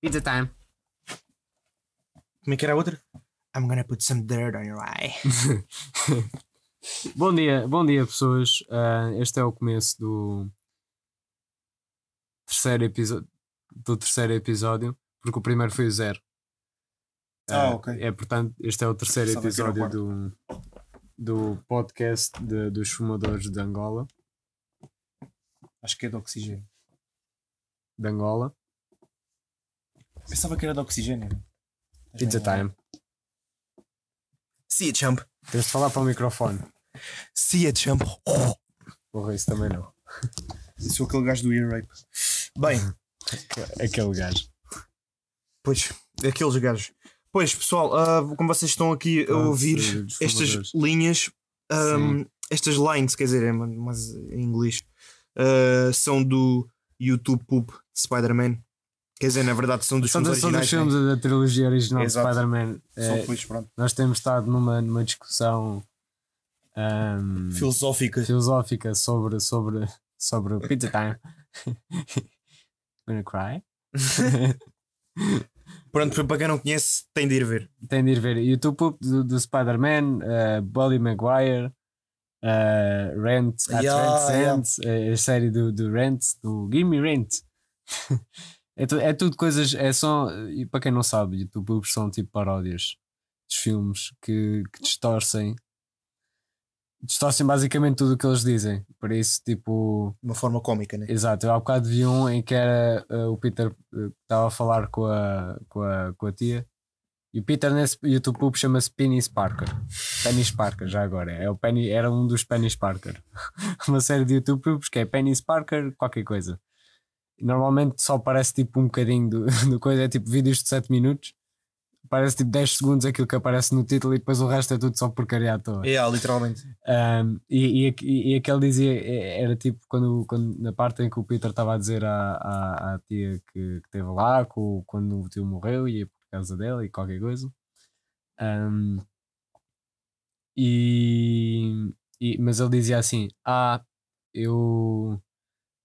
Pizza time. Como é que era a outra? I'm gonna put some dirt on your eye. Bom dia, bom dia pessoas. Ah, este é o começo do terceiro episódio do terceiro episódio, porque o primeiro foi o zero. Ah, ok. É portanto, este é o terceiro episódio do, do podcast de- dos fumadores de Angola. Acho que é de oxigênio. De Angola. Pensava que era de oxigênio. Pizza time. See it, champ. Tens de falar para o microfone. See it, champ. Porra, isso também não. Eu sou aquele gajo do ear rape. Bem, Aquele gajo. pois, aqueles gajos. Pois, pessoal, ah, como vocês estão aqui a Pronto, ouvir dos estas linhas, ahm, estas lines, quer dizer, é, mas em inglês, ah, são do YouTube Poop de Spider-Man. Quer dizer, na verdade, são dos São, filmes dos- são dos originais. filmes da trilogia original Exato. de Spider-Man. É, pronto. nós temos estado numa, numa discussão ahm, Filosófica. filosófica sobre, sobre, sobre o pizza time. Gonna cry? Pronto, para quem não conhece, tem de ir ver. Tem de ir ver YouTube do, do Spider-Man, uh, Bully Maguire, uh, Rent, at Yeah, Rent's yeah. Eh, a série do, do Rent, do Gimme Rent. é, tu- é tudo coisas, é só, e para quem não sabe, YouTube Poops são tipo paródias dos filmes que, que distorcem. Distorcem basicamente tudo o que eles dizem. Por isso, tipo, uma forma cómica, né? Exato, eu há bocado vi um em que era uh, o Peter uh, que estava a falar com a, com, a, com a tia e o Peter nesse YouTube Poop chama-se Penny Parker. Penny Parker, já agora. É o Penny, era um dos Penny Parker. Uma série de YouTube Poops que é Penny Parker, qualquer coisa. Normalmente só aparece tipo um bocadinho do, do coisa, é tipo vídeos de 7 minutos. Parece tipo 10 segundos aquilo que aparece no título e depois o resto é tudo só porcaria à toa. É, literalmente. Um, e, e, e, aquele dizia, é- era tipo quando, quando na parte em que o Peter estava a dizer à, à, à tia que, que esteve lá, o- quando o tio morreu e é por causa dela e qualquer coisa. Um, e, e- mas ele dizia assim: Ah, eu,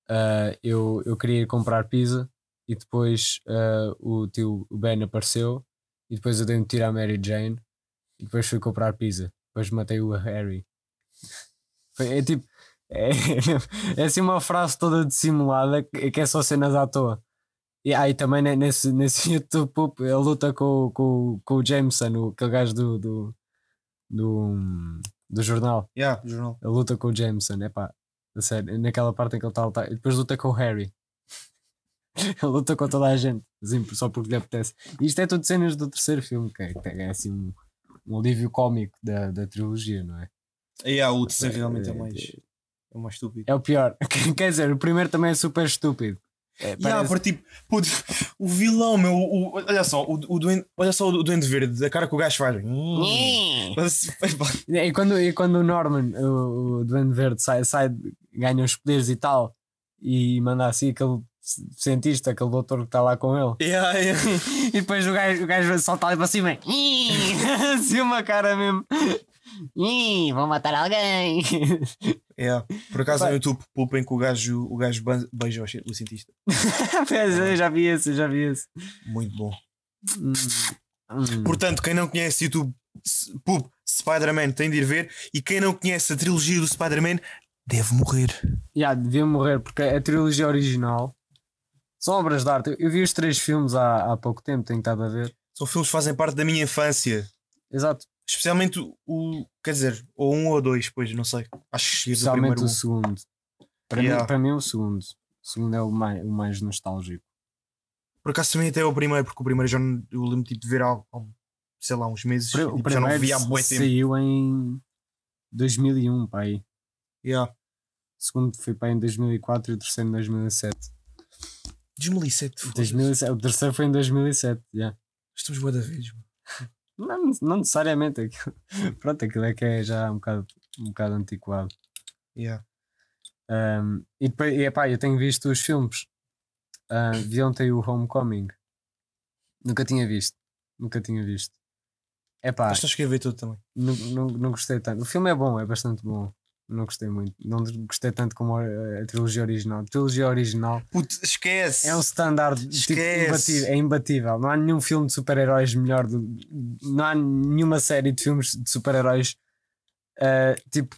ah, eu, eu queria ir comprar pizza e depois ah, o tio Ben apareceu e depois eu dei um tiro à Mary Jane e depois fui comprar pizza. Depois matei o Harry. Foi- É tipo. É, é assim uma frase toda dissimulada que é só cenas à toa. E aí também ne- nesse, nesse YouTube ele luta com, com, com o Jameson, o, aquele gajo do, do, do, do jornal. Yeah, jornal. Ele luta com o Jameson, é pá, sério, naquela parte em que ele está a lutar. E depois luta com o Harry. ele luta com toda a gente, assim, só porque lhe apetece. E isto é tudo cenas do terceiro filme, que é, é assim um, um alívio cómico da, da trilogia, não é? Yeah, o terceiro realmente é É, mais, é mais estúpido. É o pior. Quer dizer, o primeiro também é super estúpido. É, Yeah, parece- por tipo, puto, o vilão, meu, o, olha só, o, o duende, olha só o duende verde, a cara que o gajo faz. Mas, pá, E quando, e quando o Norman, o, o Duende Verde, sai, sai, ganha os poderes e tal, e manda assim aquele cientista, aquele doutor que está lá com ele, yeah, yeah. e depois o gajo, o gajo solta ali para cima, assim uma cara mesmo. Ih, vão matar alguém. Yeah. Por acaso Vai. no YouTube pulpem que o gajo, o gajo beija o ci- o cientista. Já vi esse, já vi esse. Muito bom. Hum, hum. Portanto, quem não conhece YouTube Pulp Spider-Man tem de ir ver. E quem não conhece a trilogia do Spider-Man deve morrer. Yeah, devia morrer porque a trilogia original são obras de arte. Eu- vi os três filmes há, há pouco tempo, tenho estado a ver. São filmes que fazem parte da minha infância. Exato, Especialmente o, o- Quer dizer, ou um ou dois, pois, não sei. Acho que especialmente primeiro o um. segundo. Para, Yeah. mim, para mim, é o segundo. O segundo é o mais, o mais nostálgico. Por acaso também até é o primeiro, porque o primeiro já não, eu lembro tipo, de ver há, há, sei lá, uns meses. O tipo, já não primeiro via há bué tempo. saiu em 2001, pá aí. Yeah. O segundo foi para em 2004 e o terceiro em 2007. 2007. foda-se. 2007 o terceiro foi em 2007, yeah. Estamos bué da vez. mano. não, não necessariamente. Aquilo, pronto, aquilo é que é já um bocado, um bocado antiquado. Yeah. Um, e depois, e, epá, eu tenho visto os filmes. Uh, vi ontem o Homecoming. Nunca tinha visto. Nunca tinha visto. Epá, Mas estás a ver tudo também. não, não, não gostei tanto. O filme é bom, é bastante bom. Não gostei muito. Não gostei tanto como a, a trilogia original. A trilogia original esquece. é um standard tipo, imbatível, é imbatível. Não há nenhum filme de super-heróis melhor. Do, não há nenhuma série de filmes de super-heróis ah, tipo,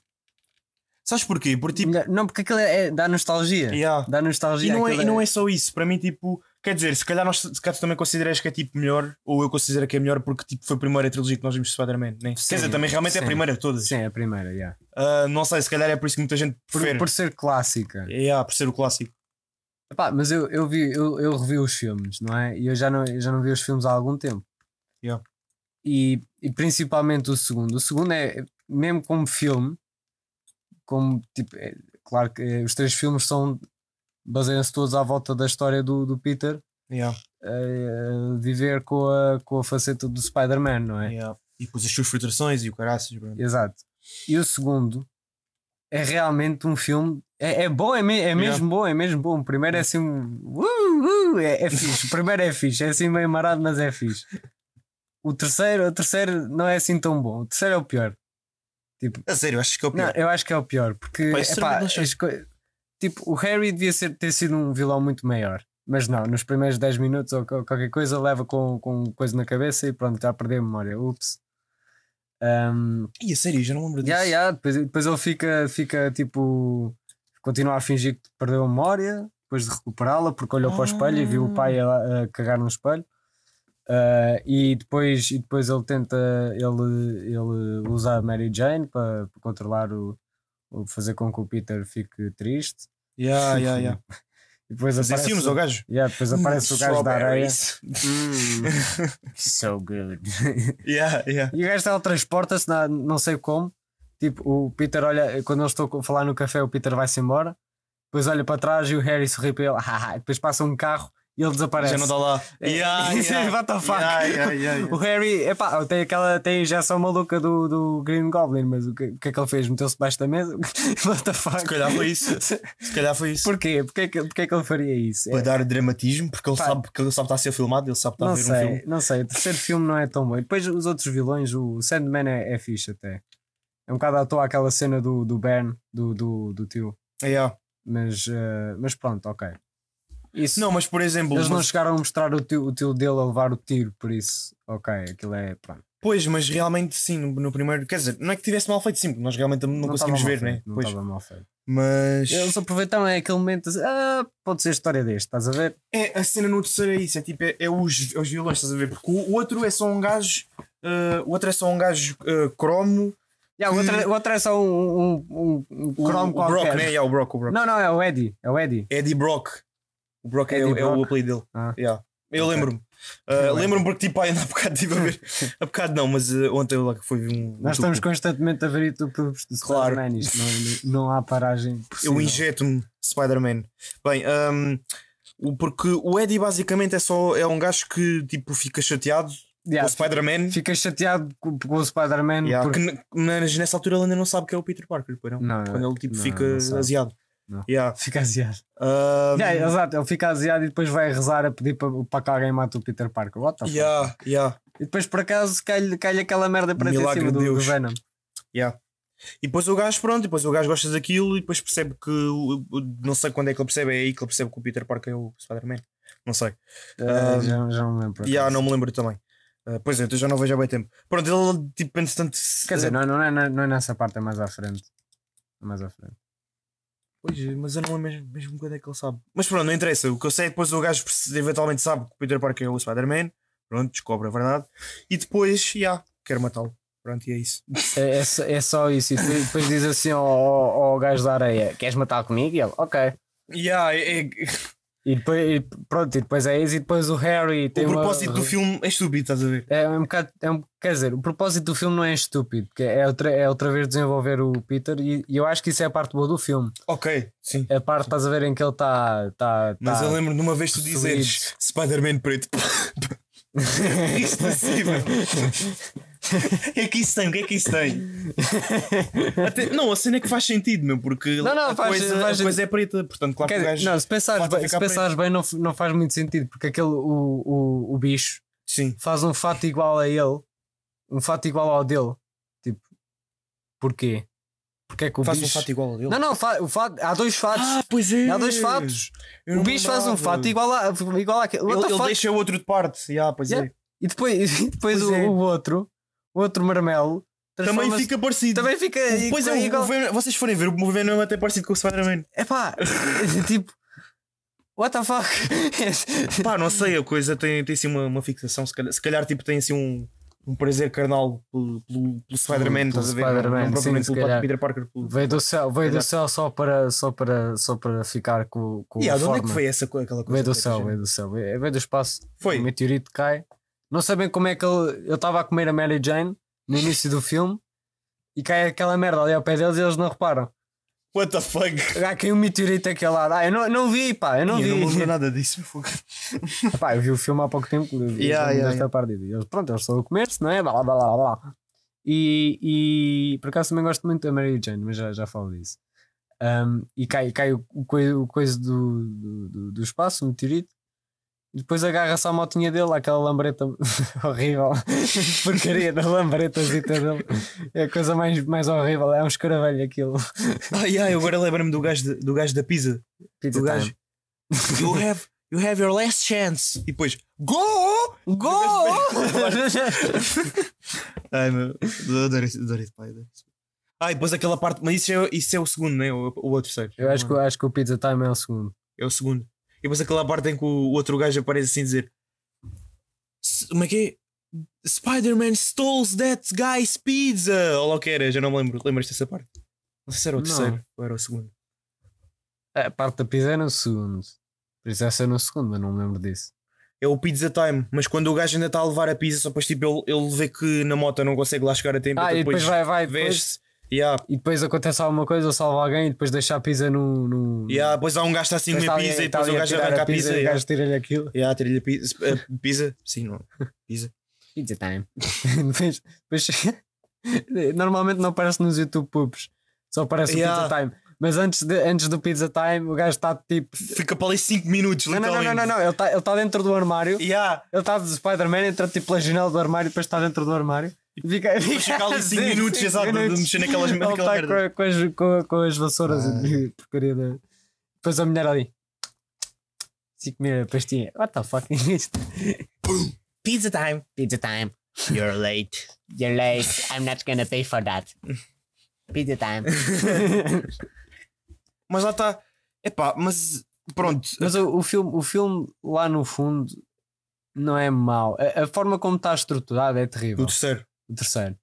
Sabes porquê? Porque tipo. Não, porque aquilo é, é- dá nostalgia. Yeah. Dá nostalgia. E não, é, e não é só isso, para mim, tipo, quer dizer, se calhar, nós, se calhar tu também consideras que é tipo melhor, ou eu considero que é melhor porque tipo, foi a primeira trilogia que nós vimos de Spider-Man, né? Sim, quer dizer, também realmente é a sim. primeira de todas. Sim, é a primeira, yeah. Ah, não sei, se calhar é por isso que muita gente por, prefere. por ser clássica. É, ah, por ser o clássico. Epá, mas eu, eu, vi, eu, eu revi os filmes, não é? E eu já não, eu já não vi os filmes há algum tempo. Yeah. E, e principalmente o segundo. O segundo é, mesmo como filme, como tipo, é, claro que eh, os três filmes são baseiam-se todos à volta da história do, do Peter Yeah, eh, viver com a, com a faceta do Spider-Man, não é? yeah. E depois as suas frustrações e o caraças. Exato. E o segundo é realmente um filme. É, é bom, é, me- é mesmo bom, é mesmo bom. O primeiro é assim. Uh, uh, é, é fixe. O primeiro é fixe, é assim meio marado, mas é fixe. O terceiro, o terceiro não é assim tão bom. O terceiro é o pior. Tipo, A sério, achas que é o não, pior? eu acho que é o pior. Porque, epá, não coi- tipo, o Harry devia ser, ter sido um vilão muito maior. Mas não, nos primeiros 10 minutos ou co- qualquer coisa leva com, com coisa na cabeça e pronto, já perdeu a memória. Ups. Um, Ih, a sério, já não lembro disso. Yeah, yeah, depois, depois ele fica, fica tipo. Continua a fingir que perdeu a memória, depois de recuperá-la, porque olhou para o espelho e viu o pai a, a cagar no espelho. Ah, e, depois, e depois ele tenta ele, ele usa a Mary Jane para, para controlar o, o. fazer com que o Peter fique triste. Yeah, yeah, yeah. E depois Fazer aparece, ciúmes ao gajo. yeah, depois aparece o gajo da areia. Hum, so good. yeah, yeah. E o gajo teletransporta-se, não sei como. Tipo, o Peter olha, quando eu estou a falar no café, o Peter vai-se embora. Depois olha para trás e o Harry sorri para ele. depois passa um carro e ele desaparece. Já não está lá. É, Yeah, yeah. What the fuck? Yeah, yeah, yeah. O Harry, epá, tem aquela tem a injeção maluca do, do Green Goblin, mas o que, o que é que ele fez? Meteu-se debaixo da mesa? What the fuck? Se calhar foi isso. Se calhar foi isso. Porquê? Porquê que, porquê que ele faria isso? Para É, dar dramatismo, porque ele Pá. sabe que ele sabe está a ser filmado, ele sabe está não a ver um sei, filme. não sei. O terceiro filme não é tão bom. E depois os outros vilões, o Sandman é, é fixe até. É um bocado à toa aquela cena do, do Ben, do, do, do tio. Yeah. Mas, eh, mas pronto, ok. Isso, Não, mas por exemplo, eles não mas- chegaram a mostrar o tio, o tio dele a levar o tiro, por isso, ok, aquilo é. Pronto. pois, mas realmente sim, no, no primeiro, quer dizer, não é que tivesse mal feito, sim, porque nós realmente não, conseguimos estava ver, né? feito, Não Pois, estava mal feito. mas Eles aproveitaram é aquele momento assim, ah, pode ser a história deste, estás a ver? é, a cena no terceiro é isso, é tipo, é, é os, é os vilões, estás a ver? Porque o, o outro é só um gajo, eh, o outro é só um gajo eh, cromo, Yeah, o, outro, o outro é só um, um, um, um o, cromo o qualquer. Brock, né? Yeah, o Brock, o Brock. Não, não, é o Eddie. É o Eddie. Eddie Brock. O Brock é, Eddie é o apelido dele. Ah. Yeah. Eu Ok. lembro-me. Uh, lembro. lembro-me porque tipo, ainda há bocado estive a ver. há bocado não, mas uh, ontem lá que foi um. Nós um estamos constantemente a ver YouTubes de Claro. Spider-Man. Isto não, não há paragem. Eu possível. injeto-me Spider-Man. Bem, um, o- porque o Eddie basicamente é só é um gajo que tipo fica chateado Yeah, com o Spider-Man. Fica chateado com, com o Spider-Man. Yeah, porque- que nessa altura ele ainda não sabe que é o Peter Parker, não? Não, não, Quando ele tipo não, fica não sabe. aziado. Não. Yeah. Fica aziado. Um, Yeah, exato, ele fica aziado e depois vai rezar a pedir para, para que alguém mate o Peter Parker. What the fuck? yeah, yeah. E depois por acaso cai-lhe cai aquela merda para Milagre cima de do, do Deus. Venom. Yeah. E depois o gajo, pronto, depois o gajo gosta daquilo e depois percebe que não sei quando é que ele percebe, é aí que ele percebe que o Peter Parker é o Spider-Man. Não sei. Uh, Um, já, já não me lembro. E ah, acaso. não me lembro também. Ah, pois é, então já não vejo há bem tempo. Pronto, ele tipo, entretanto. Quer dizer, não, não, é, não é nessa parte, é mais à frente. É mais à frente. Pois, mas eu não lembro mesmo, mesmo quando é que ele sabe. Mas pronto, não interessa. O que eu sei é que depois o gajo eventualmente sabe que o Peter Parker é o Spider-Man. Pronto, descobre a verdade. E depois, já, quer matá-lo. Pronto, e é isso. É, é, só- é só isso. E depois, depois diz assim ao, ao, ao gajo da areia: Queres matar comigo? E ele, ok. Yeah, é, é- E depois, pronto, e depois é isso. E depois o Harry tem o uma- propósito do filme é estúpido, estás a ver? É um bocado, é um, quer dizer, o propósito do filme não é estúpido, porque é outra, é outra vez desenvolver o Peter, e, e eu acho que isso é a parte boa do filme. Ok, sim. É a parte, estás a ver, em que ele está. Tá, Mas tá- eu lembro de uma vez tu dizeres Spider-Man preto. Isto assim, mano. O que é que isso tem? O que é que isso tem? Até- não, a cena é que faz sentido, meu, porque Não, não, a, faz- coisa, faz- a coisa é preta, portanto, claro Quer que o dizer, gajo. não, se pensares falta bem, se ficar pensares bem não, f- não faz muito sentido, porque aquele, o, o, o bicho Sim, faz um fato igual a ele, um fato igual ao dele. Tipo, porquê? porque é que o Faz um bicho. fato igual a dele. Não, não, fa- o fato, há dois fatos. Ah, pois é. há dois fatos. Eu O não bicho faz um lembrava. fato igual, a, igual àquele. What Ele, the ele fuck? deixa o outro de parte. Yeah, pois Yeah. é. E depois, e depois Pois o, é. o outro, outro marmelo, Também fica parecido. também fica Pois é, igual. o Venom- vocês forem ver, o Venom é até parecido com o Spider-Man. É pá, tipo, what the fuck? Pá, não sei, a coisa tem, tem assim uma, uma fixação. Se calhar, se calhar, tipo, tem assim um, um prazer carnal pelo, pelo, pelo Spider-Man, Pelo estás a ver? Spider-man, não, não sim, pelo calhar. Peter Parker. Pelo... Veio do céu, veio do céu só para, só para, só para ficar com, com Yeah, a de onde é forma. que foi essa, aquela coisa? Veio do céu, veio do céu, veio, veio do espaço. Foi. O meteorito cai. Não sabem como é que ele. Eu estava a comer a Mary Jane no início do filme e cai aquela merda ali ao pé deles e eles não reparam. What the fuck? Ah, caiu um meteorito aquele lado. Ah, eu não, não vi, pá, eu não Eu vi. não me lembro nada disso. fogo. Pá, eu vi o filme há pouco tempo. eu Yeah, yeah, desta yeah. parte. E eles, pronto, eles estão a comer-se, não é? Blá, blá, blá, blá, blá. E, e por acaso também gosto muito da Mary Jane, mas já, já falo disso. Um, e cai, cai o, o, coi- o coisa do, do, do, do espaço, o meteorito. Depois agarra-se à motinha dele, aquela lambreta horrível, porcaria da lambretazita dele. É a coisa mais, mais horrível, é um escaravelho aquilo. Ah, yeah, eu agora lembro-me do gajo, do gajo da pizza. Pizza Do gajo. time. You have, you have your last chance. E depois, go! Go! Ai meu, adoro isso, pai. Ah, e depois aquela parte, mas isso é, isso é o segundo, né? O, o outro terceiro. Eu acho que, acho que o Pizza Time é o segundo. É o segundo. E depois aquela parte em que o, outro gajo aparece assim dizer: "S- Como é que é? Spider-Man stole that guy's pizza! Ou lá o que era, já não me lembro. Lembras dessa parte? Não sei se era o Não. terceiro ou era o segundo. A parte da pizza é no segundo. Por isso essa é no segundo, mas não me lembro disso. É o pizza time, mas quando o gajo ainda está a levar a pizza, só depois tipo, ele, ele vê que na moto não consegue lá chegar a tempo, Ah, então e depois vai, vai, depois, veste. Yeah. e depois acontece alguma coisa, salva alguém e depois deixa a pizza no. no Yeah, depois há um gajo assim depois com a está pizza e depois o gajo arranca a pizza. e o yeah. gajo tira-lhe aquilo. Yeah, tira-lhe a pizza. eh, pizza? Sim, não. Pizza. Pizza time. depois, depois- normalmente não aparece nos YouTube Pubs, só aparece Yeah. o Pizza Time. Mas antes, de, antes do Pizza Time, o gajo está tipo. Fica para ali 5 minutos, Não, não, não, não, não. Ele está ele tá dentro do armário. Yeah. Ele está de Spider-Man, entra tipo pela janela do armário e depois está dentro do armário. Fica, fica ali 5 assim, minutos, exato, de mexer naquelas Ele naquela tá merda. com, com as, com, com as vassouras Ah. e porcaria da. Depois a mulher ali. Se comer a pastinha. What the fuck is isto? Pizza time. Pizza time. You're late. You're late. I'm not gonna pay for that. Pizza time. Mas lá está. Epá, mas pronto. Mas o, o, filme, o filme lá no fundo não é mau. A, a forma como está estruturado é terrível. O terceiro. O terceiro.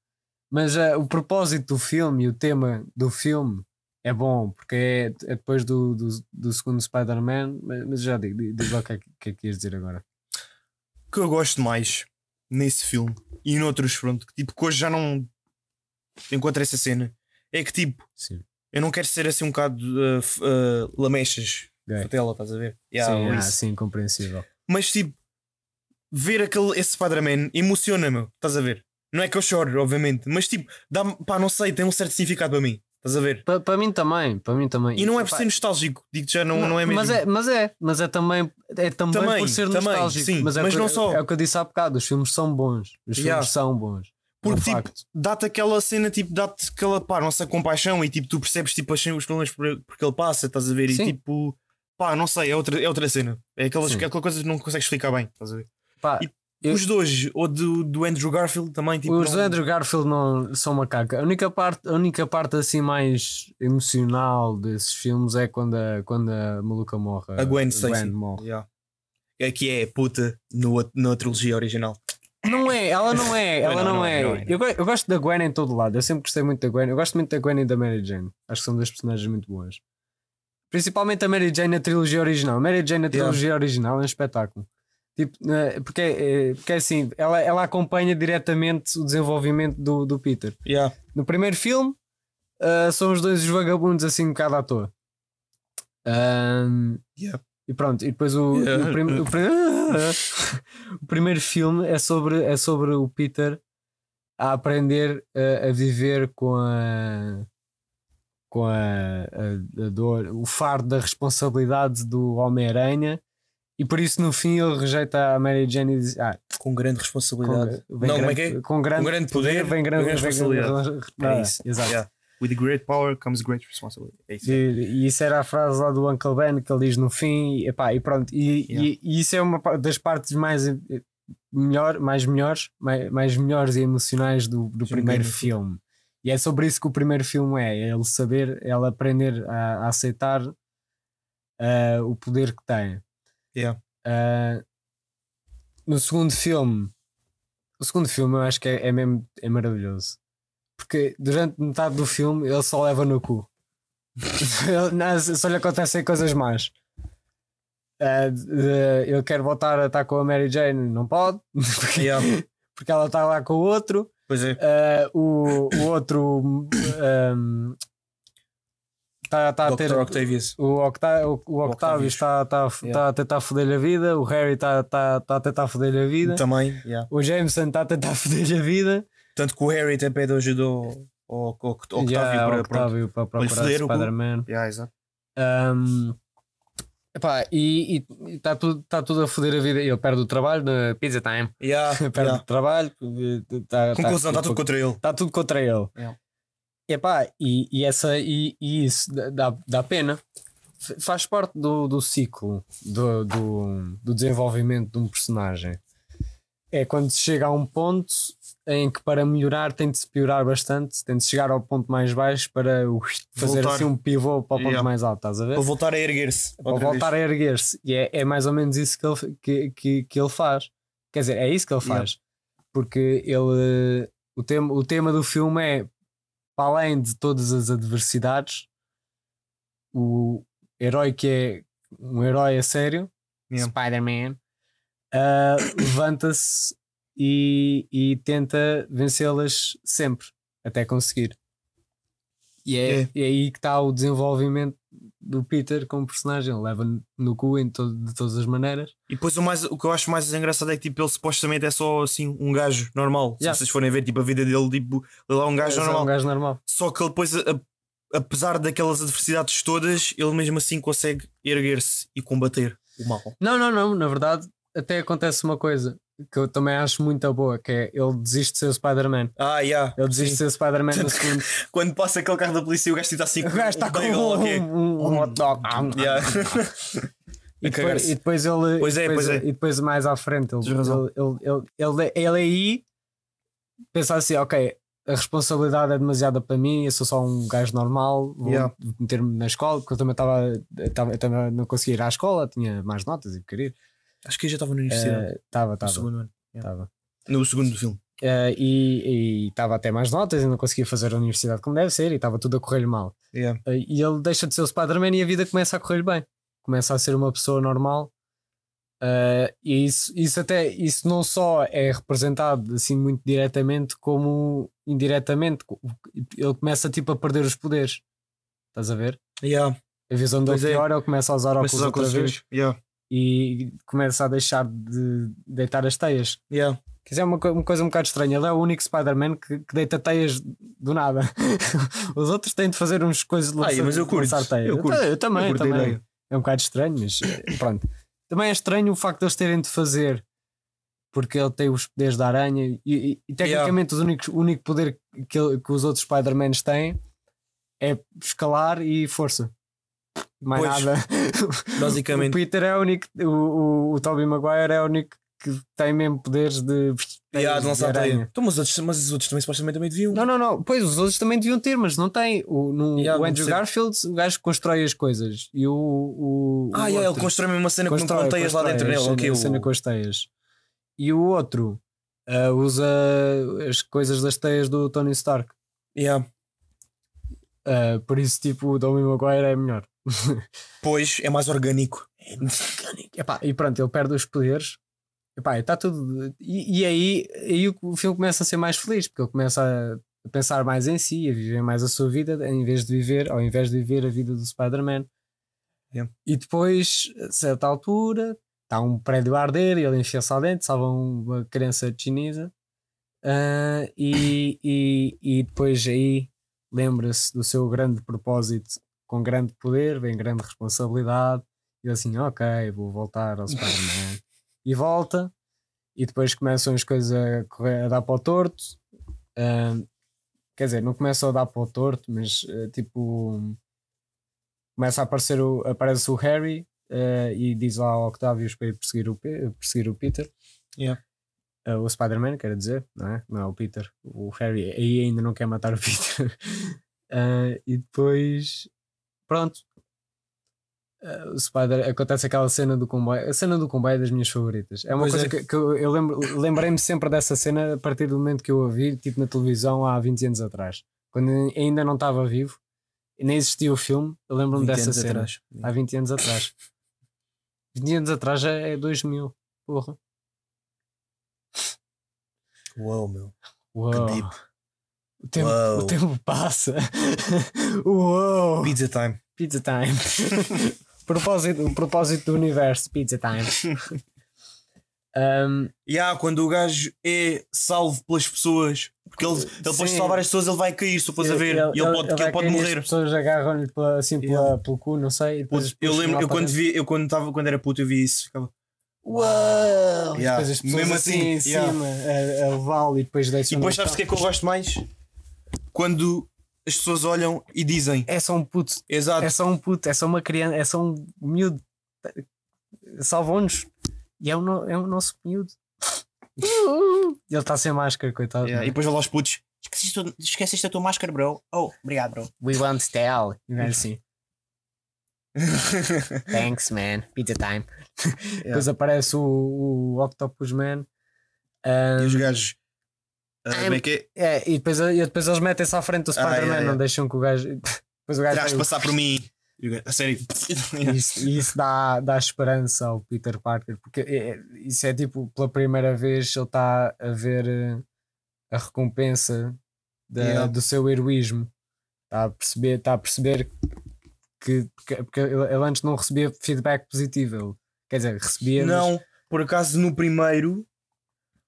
Mas ah, o propósito do filme e o tema do filme é bom, porque é, é depois do, do, do segundo Spider-Man. Mas, mas já digo, diz lá o que é que, é que ias dizer agora. O que eu gosto mais nesse filme e noutros, pronto, que tipo, que hoje já não encontro essa cena, é que tipo, Sim. eu não quero ser assim um bocado uh, uh, lamechas. Gay. Fatela, estás a ver? Yeah, sim, ah, sim, compreensível. Mas tipo, ver aquele, esse Spider-Man emociona-me, estás a ver? Não é que eu choro, obviamente, mas tipo, dá pá, não sei, tem um certo significado para mim, estás a ver? Para pa mim também, para mim também. E não é por ser nostálgico, digo já, não, não, é mesmo. Mas é, mas é, mas é também, é também, Também, por ser também, nostálgico. sim, mas é mas que- não só. É o que eu disse há bocado, os filmes são bons. Os Yeah. filmes são bons. Porque É um tipo, facto. dá-te aquela cena, tipo, dá-te aquela pá, nossa compaixão e tipo, tu percebes tipo, as- os problemas por, por que ele passa, estás a ver? E Sim. tipo, pá, não sei, é outra, é outra cena. É aquelas, Sim. aquela coisa que não consegues explicar bem, estás a ver? Pá, E Eu- Os dois, ou do, do Andrew Garfield também, tipo. os não- do Andrew Garfield não são macaca. A única parte, a única parte assim mais emocional desses filmes é quando a, quando a maluca morre. A Gwen Stacy. morre. Yeah. É que é puta no, na trilogia original. Não é, ela não é, ela Não, não, não é. é, não é. Eu, go- eu gosto da Gwen em todo lado. Eu sempre gostei muito da Gwen. Eu gosto muito da Gwen e da Mary Jane. Acho que são duas personagens muito boas. Principalmente a Mary Jane na trilogia original. A Mary Jane na Yeah. trilogia original é um espetáculo. Tipo, eh, porque, é- porque é assim, ela, ela acompanha diretamente o desenvolvimento do, do Peter. Yeah. No primeiro filme, são os dois os vagabundos assim um bocado à toa. Ahm, Yeah. E pronto, e depois o, Yeah. o, prim- o prim- o primeiro filme é sobre, é sobre o Peter a aprender a, a viver com a com a, a- a dor, o fardo da responsabilidade do Homem-Aranha e por isso no fim ele rejeita a Mary Jane e diz ah, Com grande com, responsabilidade. vem não, como é grande, que é? com grande, Com grande poder, vem grande, grande vem responsabilidade. grande- É Ah, isso. exato. Yeah. With great power comes great responsibility. É isso. E, e isso era a frase lá do Uncle Ben que ele diz no fim, e, epá, e pronto. E, Yeah. e, e isso é uma das partes mais eh, melhor, mais melhores, mais, mais melhores e emocionais do, do primeiro filme. E é sobre isso que o primeiro filme é, é ele saber, é ele aprender a, a aceitar ah, o poder que tem. Yeah. Ah, no segundo filme, o segundo filme eu acho que é, é mesmo é maravilhoso. Porque durante metade do filme ele só leva no cu. Só lhe acontecem coisas más. Ah, de- ele quer voltar a estar com a Mary Jane, não pode, porque, Yeah. porque ela está lá com o outro. Pois é. Ah, o, o outro está tá a ter. Octavius. O, Octa o, o Octavius. está, está, Yeah. está a tentar foder-lhe a vida, o Harry está, está, está a tentar foder-lhe a vida, Também, yeah. o Jameson está a tentar foder-lhe a vida, Tanto que o Harry até pede ajuda ao, ao, ao Octavio Yeah, para, o Octavio para procurar foder o. Spider-Man. Yeah, exato. Um, epá, e está tudo, tá tudo a foder a vida. Ele perde o trabalho na Pizza Time, Yeah, perde yeah. o trabalho. Tá, Conclusão, está tudo contra ele. Está tudo contra ele. Yeah. Epá, e, e, essa, e, e isso dá, dá pena. Faz parte do, do ciclo do, do, do desenvolvimento de um personagem. É quando se chega a um ponto em que para melhorar tem de se piorar bastante, tem de chegar ao ponto mais baixo para fazer Voltar. assim um pivô para o ponto Yeah. mais alto, estás a ver? Para voltar a erguer-se. para voltar vez. a erguer-se. E é, é mais ou menos isso que ele, que, que, que ele faz. Quer dizer, é isso que ele Yeah. faz. Porque ele. O tema, o tema do filme é para além de todas as adversidades, o herói que é um herói a sério, Yeah. Spider-Man, ah, levanta-se e, e tenta vencê-las sempre, até conseguir. E é, É. é aí que está o desenvolvimento do Peter como personagem. Ele leva no cu em de todas as maneiras. E depois o, mais, o que eu acho mais engraçado é que tipo, ele supostamente é só assim um gajo normal. Yeah. Se vocês forem ver tipo, a vida dele, tipo, ele é um gajo É normal. um gajo normal. Só que ele depois, a- apesar daquelas adversidades todas, ele mesmo assim consegue erguer-se e combater o mal. Não, não, não. Na verdade, até acontece uma coisa que eu também acho muito boa, que é ele desiste de ser o Spider-Man. Ah, yeah. Ele desiste de ser o Spider-Man no segundo. Quando passa aquele carro da polícia, o gajo está assim O gajo está com um, um, um hot dog. Yeah. E depois, e depois ele. Pois é, depois, pois é. E depois mais à frente, ele, ele, ele, ele, ele, aí pensa assim: ok, a responsabilidade é demasiada para mim, eu sou só um gajo normal, vou Yeah. meter-me na escola, porque eu também estava. eu também não conseguia ir à escola, tinha mais notas e queria ir. Acho que eu já estava na universidade. Eh, Estava, no estava. segundo ano. Yeah. estava. No segundo filme. Eh, e estava até mais notas e não conseguia fazer a universidade como deve ser e estava tudo a correr-lhe mal. Yeah. Eh, E ele deixa de ser o Spider-Man e a vida começa a correr bem. Começa a ser uma pessoa normal. Eh, e isso, isso até isso não só é representado assim muito diretamente, como indiretamente. Ele começa tipo a perder os poderes. Estás a ver? Yeah. A visão dele é. piora, ele começa a usar óculos a outra vez. Yeah. E começa a deixar de deitar as teias. Yeah. Quer dizer, é uma, uma coisa um bocado estranha. Ele é o único Spider-Man que, que deita teias do nada. Os outros têm de fazer uns coisas de lançar, mas eu curto. lançar teias. Eu curto. ta- eu também, Eu também. É um bocado estranho, mas eh, pronto. Também é estranho o facto de eles terem de fazer porque ele tem os poderes da aranha e, e- e tecnicamente únicos, o único poder que, ele- que os outros Spider-Mans têm é escalar e força. Mais Pois, nada. basicamente. O Peter é o único, o, o, o Tobey Maguire é o único que tem mesmo poderes de. Yeah, de lançar aranha. teia. Então, mas, os outros, mas os outros também supostamente também deviam. Não, não, não. Pois os outros também deviam ter, mas não tem. O, no, Yeah, o Andrew. Garfield, o gajo constrói as coisas. E o. o Ah, o yeah, ele constrói mesmo uma cena com constrói- com teias lá dentro a nele. cena- o- cena com as teias. E o outro ah, usa as coisas das teias do Tony Stark. Yeah. Ah, por isso, tipo, o Tobey Maguire é melhor. Pois, é mais orgânico. Epá, e pronto, ele perde os poderes. Epá, está tudo. E, e aí, aí o, filme começa a ser mais feliz, porque ele começa a, pensar mais em si, a viver mais a sua vida, em vez de viver, ao invés de viver a vida do Spider-Man. Yeah. E depois, a certa altura, está um prédio a arder e ele enfia-se lá dentro, salva uma criança chinesa. Ah, e, e, e depois aí lembra-se do seu grande propósito. Com grande poder vem grande responsabilidade. E eu assim, ok, vou voltar ao Spider-Man. e volta. E depois começam as coisas a, correr, a dar para o torto. Ahm, quer dizer, não começa a dar para o torto, mas eh, tipo começa a aparecer o, aparece o Harry eh, e diz lá ao Octavius para ir perseguir o, Pe- perseguir o Peter. Yeah. Eh, o Spider-Man, quer dizer, não é? Não é o Peter. O Harry aí ainda não quer matar o Peter. E depois, pronto. O Spider acontece aquela cena do comboio. A cena do comboio é das minhas favoritas. É uma Pois coisa é. que, que eu, lembro, lembrei-me sempre dessa cena a partir do momento que eu a vi, tipo na televisão há 20 anos atrás. Quando ainda não estava vivo e nem existia o filme, eu lembro-me 20 dessa cena. atrás. Há 20 anos atrás. 20 anos atrás já é 2000. Porra. Uau, meu. Uau. deep. O tempo, o tempo passa. Uou. Pizza time. Pizza time. propósito, o propósito do universo. Pizza time. Um, E há quando o gajo é salvo pelas pessoas, porque ele, ele depois de salvar as pessoas, ele vai cair, se tu fores a ver, ele, pode, vai ele pode cair e morrer. As pessoas agarram-lhe pela- assim pela- Yeah. pelo cu, não sei. depois eu lembro, eu quando, dentro. vi, eu quando, tava, quando era puto, eu vi isso. Ficava, Uau! Yeah. Depois as pessoas Mesmo assim, assim, em yeah. cima a, a levá-lo e depois deixam. E depois sabes o que é que eu gosto mais? Quando as pessoas olham e dizem, É só um puto. exato, É só um puto, é só uma criança, é só um miúdo. Salvou-nos. E é o, no- é o nosso miúdo. Ele está sem máscara, coitado. Yeah, e depois vai lá aos putos, esqueceste, esqueceste a tua máscara, bro. Oh, obrigado, bro. We want to tell. E assim. Thanks, man. Pizza time. Depois aparece o, o Octopus Man. E Um, os gajos, como é que é? é, e, depois, e depois eles metem-se à frente do Ah, Spider-Man, não deixam que o gajo. Depois o gajo Terás passar por mim. A sério. Isso, isso dá, dá esperança ao Peter Parker, porque é- é- isso é tipo, pela primeira vez ele está a ver eh, a recompensa da- Yeah. do seu heroísmo, está a perceber, está a perceber que, que- porque ele, antes não recebia feedback positivo, ele- quer dizer, recebia, Não, por acaso no primeiro,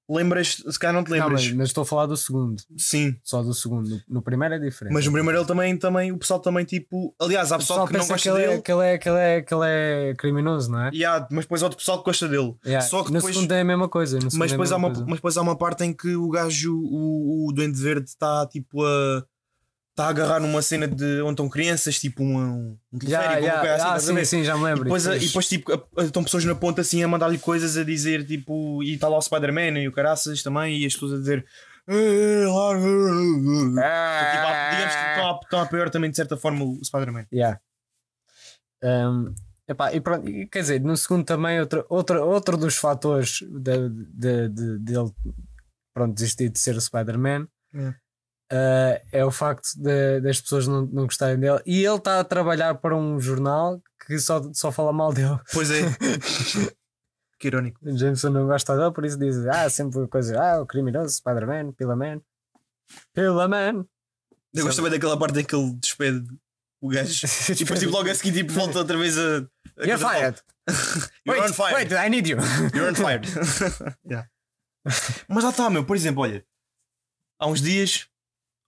lembras, se calhar não te não, lembras. mas, mas estou a falar do segundo, Sim, só do segundo, no, no primeiro é diferente. mas no primeiro ele também, também, o pessoal também tipo, aliás, há o pessoal, que não gosta que ele, dele. é, que, ele é, que, ele é, que ele é criminoso, não é? E há, mas depois há outro pessoal que gosta dele. Yeah, Só que no depois- segundo é a mesma coisa. Mas é depois, há mesma uma, coisa. mas depois há uma parte em que o gajo, o, o Duende Verde, está tipo a. Está a agarrar numa cena de onde estão crianças, tipo um, um Já, teleférico, já, coisa assim, ah, estás a sim, ver? sim, já me E lembro. depois, e depois tipo, a- a- estão pessoas na ponta assim a mandar-lhe coisas a dizer tipo, e está lá o Spider-Man e o Caraças também, e as pessoas a dizer. "Eh, larga", Tipo, há- digamos que estão a, estão a apoiar também de certa forma o Spider-Man. Yeah. Um, epá, e pronto, e quer dizer, no segundo também, outro, outro, outro dos fatores de, de, de, dele pronto, desistir de ser o Spider-Man É. uh, é o facto de, das pessoas não, não gostarem dele. E ele está a trabalhar para um jornal que só, só fala mal dele. Pois é. que irónico. Jameson não gosta dele, por isso diz: Ah, sempre coisa, ah, o criminoso, Spider-Man, Pila-Man, Pila-Man. Eu gosto também daquela parte em que ele despede o gajo. E depois tipo, logo a seguir tipo, volta outra vez a. a You're fired. You're wait, on fire. wait, I need you. You're on fire. Yeah. Mas lá está, meu. Por exemplo, olha, há uns dias,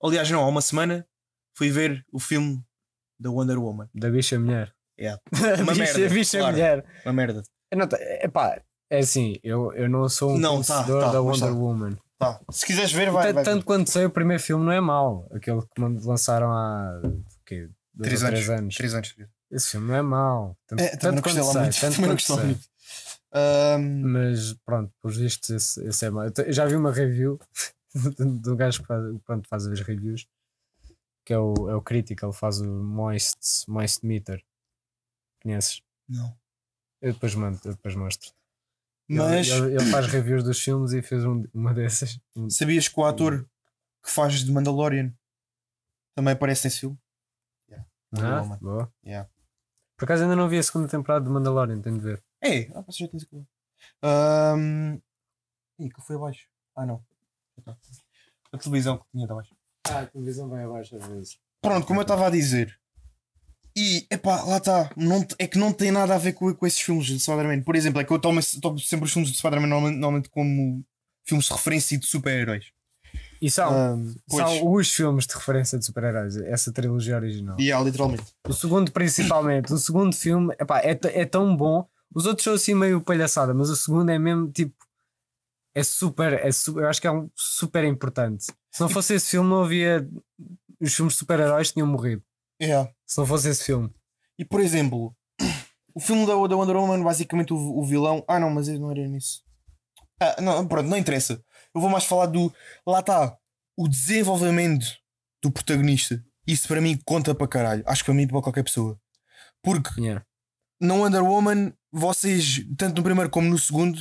aliás, não, há uma semana, fui ver o filme da Wonder Woman. Da bicha mulher. Yeah. Uma Uma bicha, merda, bicha claro. mulher. Uma merda. Não epá, é assim, eu, eu não sou um Não, tá, conhecedor tá, da mas Wonder tá. Woman. Tá. Se quiseres ver, vai. Tanto- vai Tanto quanto sei, o primeiro filme não é mau. Aquele que lançaram há quê? Dois Três anos. três anos. Três anos. Esse filme não é mau. Tanto, É, tanto lá sei, muito. tanto Também quanto muito. Ahm, Mas pronto, pelos vistos, esse, esse é mau. Eu já vi uma review do gajo que faz, pronto, faz as reviews, que é o, é o Critical, faz o Moist, Moist Meter. Conheces? não. Eu depois mando, eu depois mostro. Ele- Mas Ele, ele faz reviews dos filmes e fez um- uma dessas. sabias que o ator que faz de Mandalorian também aparece nesse filme? Yeah. Ah, boa. Yeah. Por acaso ainda não vi a segunda temporada de Mandalorian, tenho de ver. É, ah, já tens aqui. Um... Ih, que foi abaixo. Ah, não. Tá. A televisão que tinha de abaixo. Ah, a televisão vai abaixo às vezes. Pronto, como eu estava a dizer. E, epá, lá está. É que não tem nada a ver com, com esses filmes de Spider-Man. Por exemplo, é que eu tomo, tomo sempre os filmes de Spider-Man normalmente, normalmente como filmes de referência e de super-heróis. E são, Um, pois. são os filmes de referência de super-heróis, essa trilogia original. E é, literalmente. O segundo, principalmente. o segundo filme epá, é, é tão bom. Os outros são assim meio palhaçada, mas o segundo é mesmo tipo. É super, é su- eu acho que é um super importante. Se não fosse esse filme, não havia. Os filmes de super-heróis tinham morrido. Yeah. Se não fosse esse filme. E por exemplo, o filme da, da Wonder Woman, basicamente o, o vilão. Ah, não, mas não era nisso. Ah, não, pronto, não interessa. Eu vou mais falar do. Lá está. O desenvolvimento do protagonista. Isso para mim conta para caralho. Acho que para mim e para qualquer pessoa. Porque Yeah. no Wonder Woman, vocês, tanto no primeiro como no segundo,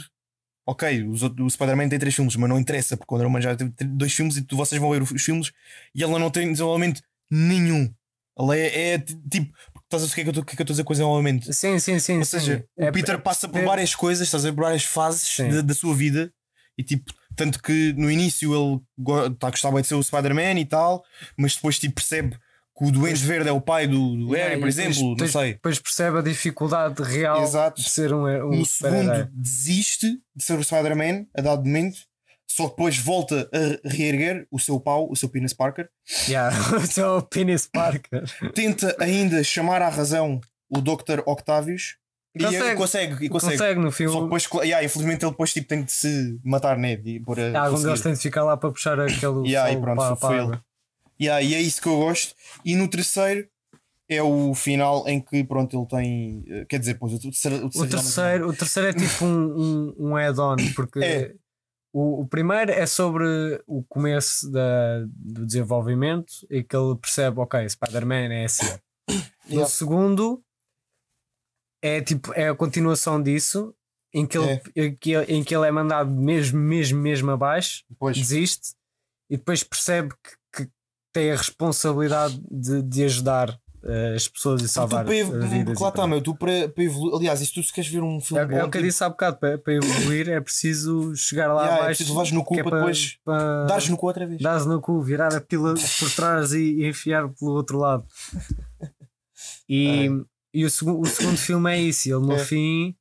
ok, os o Spider-Man tem três filmes, mas não interessa, porque o Wonder Woman já teve dois filmes e tu, vocês vão ver os filmes e ela não tem desenvolvimento nenhum. Ela é, é tipo, estás a ver o que é que eu estou é a dizer com desenvolvimento? Sim, sim, sim. Ou sim. seja, É- o Peter é passa por perceber- várias coisas, estás a ver por várias fases Sim. da, da sua vida e tipo, tanto que no início ele tá, gostava de ser o Spider-Man e tal, mas depois tipo, percebe que o Duende Verde é o pai do, do Yeah, Harry, por exemplo, depois- não sei. Depois percebe a dificuldade real Exato. de ser um, um no segundo desiste de ser o Spider-Man a dado momento, só que depois volta a reerguer o seu pau, o seu Penis Parker, Yeah. o seu Penis Parker. tenta ainda chamar à razão o Dr. Octavius e Consegue. e consegue, e consegue. Consegue no Só filme. depois, yeah, infelizmente, ele depois tipo, tem de se matar, né? De, por, Ah, algum deles tem de ficar lá para puxar aquele. Yeah, e pronto, para, foi para a ele. Yeah, e é isso que eu gosto. E no terceiro é o final em que pronto, ele tem. eh, Quer dizer, pois, o terceiro, o O terceiro, terceiro, o terceiro é tipo um, um, um add-on, porque É. o, o primeiro é sobre o começo da, do desenvolvimento e que ele percebe, ok, Spider-Man é assim. No Yeah. segundo é tipo é a continuação disso, em que, ele, É. em, que, ele- em que ele é mandado mesmo, mesmo, mesmo abaixo, Pois, desiste e depois percebe que tem a responsabilidade de, de ajudar eh, as pessoas e tu salvar para, ev- as vidas. lá e está, meu, tu para, para evoluir. Aliás, isso tu se queres ver um filme É, bom, é o que eu disse há bocado, para, para evoluir é preciso chegar lá Yeah, é abaixo. preciso levares no cu é para depois para dares no cu outra vez. dares no cu, virar a pila por trás e, e enfiar pelo outro lado. E, e o, segu- o segundo filme é isso, ele no É. fim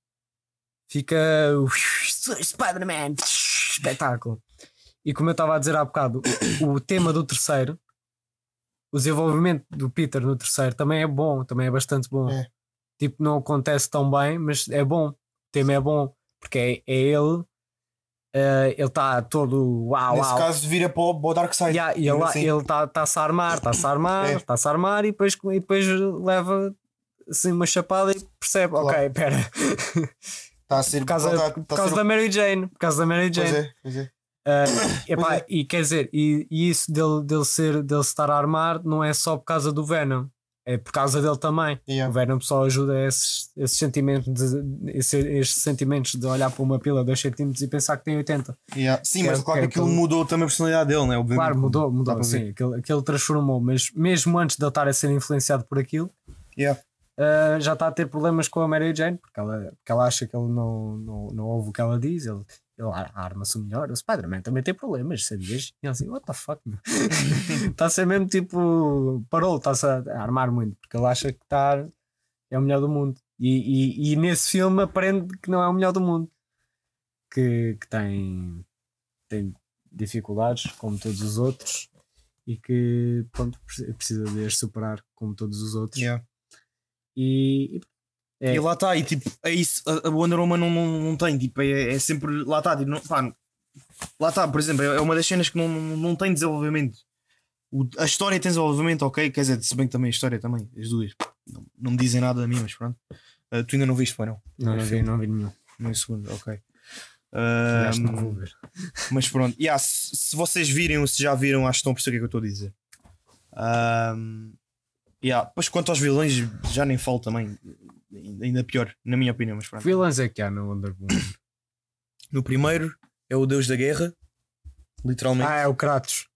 fica o Spider-Man espetáculo. E como eu estava a dizer há bocado, o, o tema do terceiro, o desenvolvimento do Peter no terceiro também é bom, também é bastante bom. É. Tipo, não acontece tão bem, mas é bom. O tema é bom, porque é, é ele, eh, ele está todo uau, Nesse uau. caso, vira para o, para o Dark Side. Yeah, ele assim. ele está tá -se a armar, está-se a armar, É. está-se a armar e depois, e depois leva assim uma chapada e percebe, Claro. ok, espera, Está a ser por causa, está- por está a causa ser- da Mary Jane, por causa da Mary Pois Jane. é, pois é. Ah, epá, é. E quer dizer, e, e isso dele, dele, ser, dele estar a armar não é só por causa do Venom, é por causa dele também. Yeah. O Venom só ajuda esses, esses sentimentos de, esses sentimentos de olhar para uma pila de 2 cm e pensar que tem 80. Yeah. Sim, é- mas claro que é aquilo mudou também a personalidade dele, né? Obviamente. Claro, mudou, mudou, sim, aquele, aquele transformou, mas mesmo antes de ele estar a ser influenciado por aquilo, Yeah. ah, já está a ter problemas com a Mary Jane, porque ela, porque ela acha que ele não, não, não ouve o que ela diz, ele, ele ar- arma-se melhor. O Spider-Man também tem problemas, sabias? E ele assim, what the fuck, meu? Está a mesmo tipo, parou, está-se a armar muito, porque ele acha que está, é o melhor do mundo. E, e, e nesse filme aprende que não é o melhor do mundo, que, que tem, tem dificuldades, como todos os outros, e que pronto, pre- precisa de as superar, como todos os outros. Yeah. E, É. E lá está, e tipo, é isso, a Wonder Woman não, não, não tem, tipo, é, é sempre, lá está, tipo, não- pá, lá está, por exemplo, é uma das cenas que não, não, não tem desenvolvimento. O- a história tem desenvolvimento, ok, quer dizer, se bem que também a história também, as duas, não, não me dizem nada a mim, mas pronto. Ah, tu ainda não viste, foi não? não, não vi, não vi nenhum. No segundo, ok. Acho que não vou ver. mas pronto, yeah, se, se vocês virem ou se já viram, acho que estão a perceber o que é que eu estou a dizer. Um, yeah, pois quanto aos vilões, já nem falo também, ainda pior, na minha opinião. Mas pronto. Vilões é que há no Wonder Woman. No primeiro é o Deus da Guerra, literalmente. Ah, é o Kratos.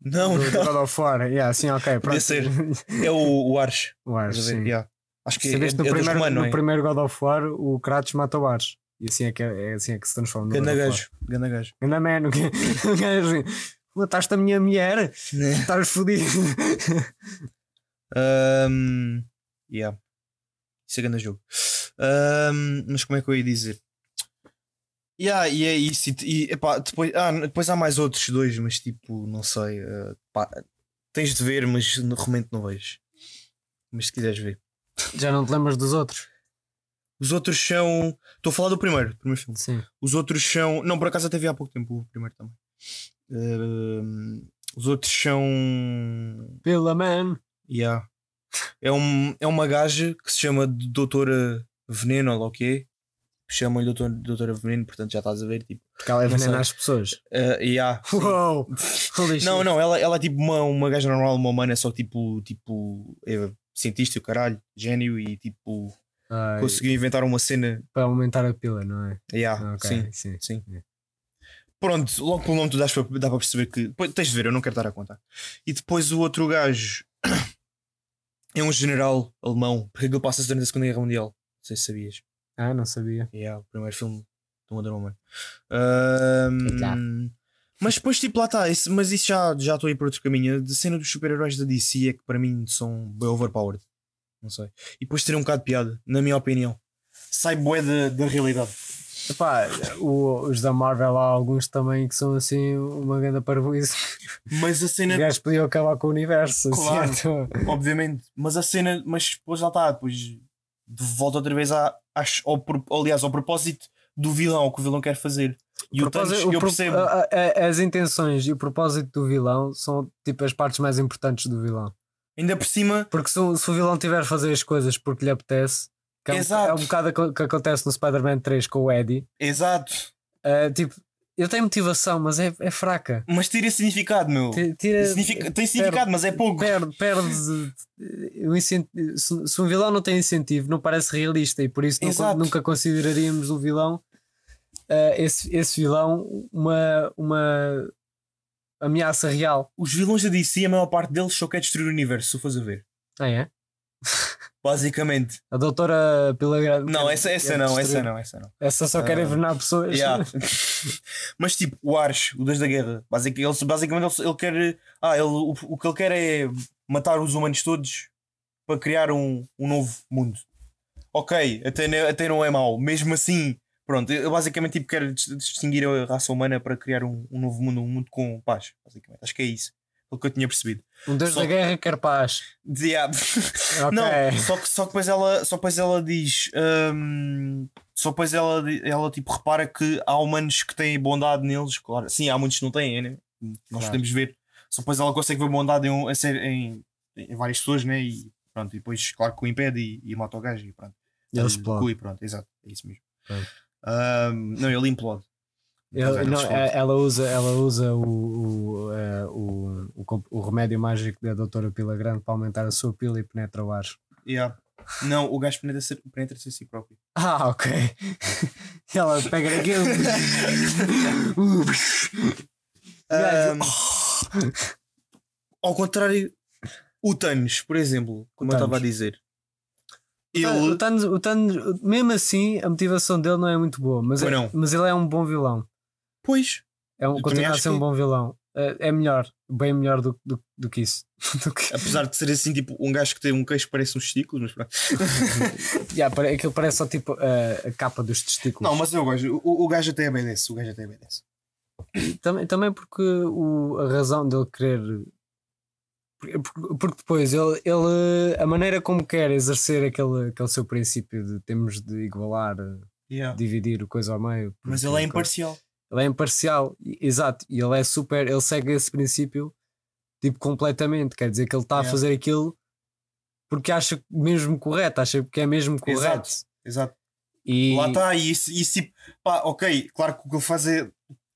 não, do, do não, God of War. Yeah, sim, ok. Pronto. ser. é o, o Ars. o Ars, Estás a ver? sim. Yeah. Acho que é, é, Sabeste é no, dos primeiro, no é? primeiro God of War o Kratos mata o Ars. E assim é que, é, é assim é que se transforma no Ganda God of War. gajo, ganda gajo. Ganda man, mataste a minha mulher, estás fodido. Um, yeah. Isso é grande jogo. Um, mas como é que eu ia dizer? Yeah, e é isso. E, epá, depois, ah, depois há mais outros dois, mas tipo, não sei. uh, pá, tens de ver, mas realmente não vejo. Mas se quiseres ver. Já não te lembras dos outros? Os outros são. Estou a falar do primeiro, do primeiro filme. Sim. Os outros são. Não, por acaso até vi há pouco tempo o primeiro também. Um, Os outros são. Pela man. Yeah. É, um, é uma gaja que se chama Doutora Veneno, ou lá o quê? Chamam-lhe Doutor, Doutora Veneno, portanto já estás a ver. Tipo, Porque ela envenena sei. as pessoas. uh, yeah, sim. Uou! Não, não, ela, ela é tipo uma, uma gaja normal, uma humana, só tipo, tipo é cientista e o caralho, gênio e tipo conseguiu inventar uma cena. Para aumentar a pila, não é? Yeah, Ok, sim, sim. sim. É. Pronto, logo pelo nome tu dás para, dá para perceber que. Pois, tens de ver, eu não quero estar a contar. E depois o outro gajo é um general alemão, porque aquilo passa-se durante a Segunda Guerra Mundial. Não sei se sabias. Ah, não sabia. Yeah, o primeiro filme do Wonder Woman. Já. mas depois, tipo, lá está. Mas isso já já estou a ir para outro caminho. A cena dos super-heróis da DC é que para mim são bem overpowered. Não sei. E depois teria um bocado de piada, na minha opinião. Sai bué da, da realidade. Epá, o- os da Marvel há alguns também que são assim uma grande parvoíce. Mas a Os cena, gajos podiam acabar com o universo. Claro. certo? obviamente, mas a cena, mas depois lá está. Depois de volta outra vez à, às- ao, aliás, ao propósito do vilão, o que o vilão quer fazer. E o, Thanos, Propósito- eu percebo. a- a- as intenções e o propósito do vilão são tipo as partes mais importantes do vilão. Ainda por cima, Porque se, o- se o vilão tiver a fazer as coisas porque lhe apetece, que é, um, Exato. é um bocado o que acontece no Spider-Man 3 com o Eddie. exato. Uh, tipo, ele tem motivação, mas é, é fraca. Mas tira significado, meu. Ti- Tira, Significa- tem significado, mas é pouco. perde, perde eh, o incen- se, se um vilão não tem incentivo, não parece realista e por isso Exato. nunca consideraríamos o vilão, eh, esse, esse vilão, uma, uma ameaça real. Os vilões da DC, a maior parte deles só quer destruir o universo, se fores a ver. Ah, é? Basicamente. A doutora Pila Grande. Não, essa, essa não, essa não, essa não. Essa só quer Ah, envenenar pessoas. Yeah. Mas tipo, o Ars, o Deus da Guerra, basic- ele, basicamente ele, ele quer. Ah, ele, o, o que ele quer é matar os humanos todos para criar um, um novo mundo. Ok, até, até não é mau. Mesmo assim, pronto, ele basicamente tipo, quer dis- distinguir a raça humana para criar um, um novo mundo, um mundo com paz. Basicamente, acho que é isso. Pelo que eu tinha percebido. Um Deus Só- da guerra quer paz. Dizia- Ok. Não, só que, só que depois ela, só depois ela diz. hum, só depois ela, ela tipo repara que há humanos que têm bondade neles. Claro, sim, há muitos que não têm, né? Nós Claro. podemos ver. Só depois ela consegue ver bondade em, um- em, em várias pessoas, né? E pronto, e depois, claro que o impede e, e mata o gajo e pronto. Ele explode. pronto, exato, é isso mesmo. Hum, não, ele implode. Ele- não, é- ela usa, ela usa o, o, o, o, comp- o remédio mágico da doutora Pila Grande para aumentar a sua pila e penetra o ar. Yeah. Não, o gajo penetra-se penetra a si próprio. Ah, ok. ela pega naquilo. Gajo, Hum, ao contrário, o Thanos, por exemplo, como eu estava a dizer, O ele Thanos, o Thanos, mesmo assim, a motivação dele não é muito boa, mas, é- mas ele é um bom vilão. Pois, É um, continua a ser um que- bom vilão. É, é melhor, bem melhor do, do, do que isso. Do que- apesar de ser assim, tipo, um gajo que tem um queixo que parece uns testículos, mas pronto. Yeah, aquilo parece só tipo a, a capa dos testículos. Não, mas eu gosto, o, o gajo até obedece, o gajo até obedece. Também, também porque o, a razão dele querer. Porque, depois ele, ele. A maneira como quer exercer aquele, aquele seu princípio de temos de igualar, dividir o coisa ao meio. Mas ele é imparcial. Ele é imparcial, exato. E ele é super. Ele segue esse princípio tipo completamente. Quer dizer que ele está a Yeah. fazer aquilo porque acha mesmo correto, acha que é mesmo correto. Exato. Exato. E, Lá está, e isso, isso pá, ok, claro que o que ele faz é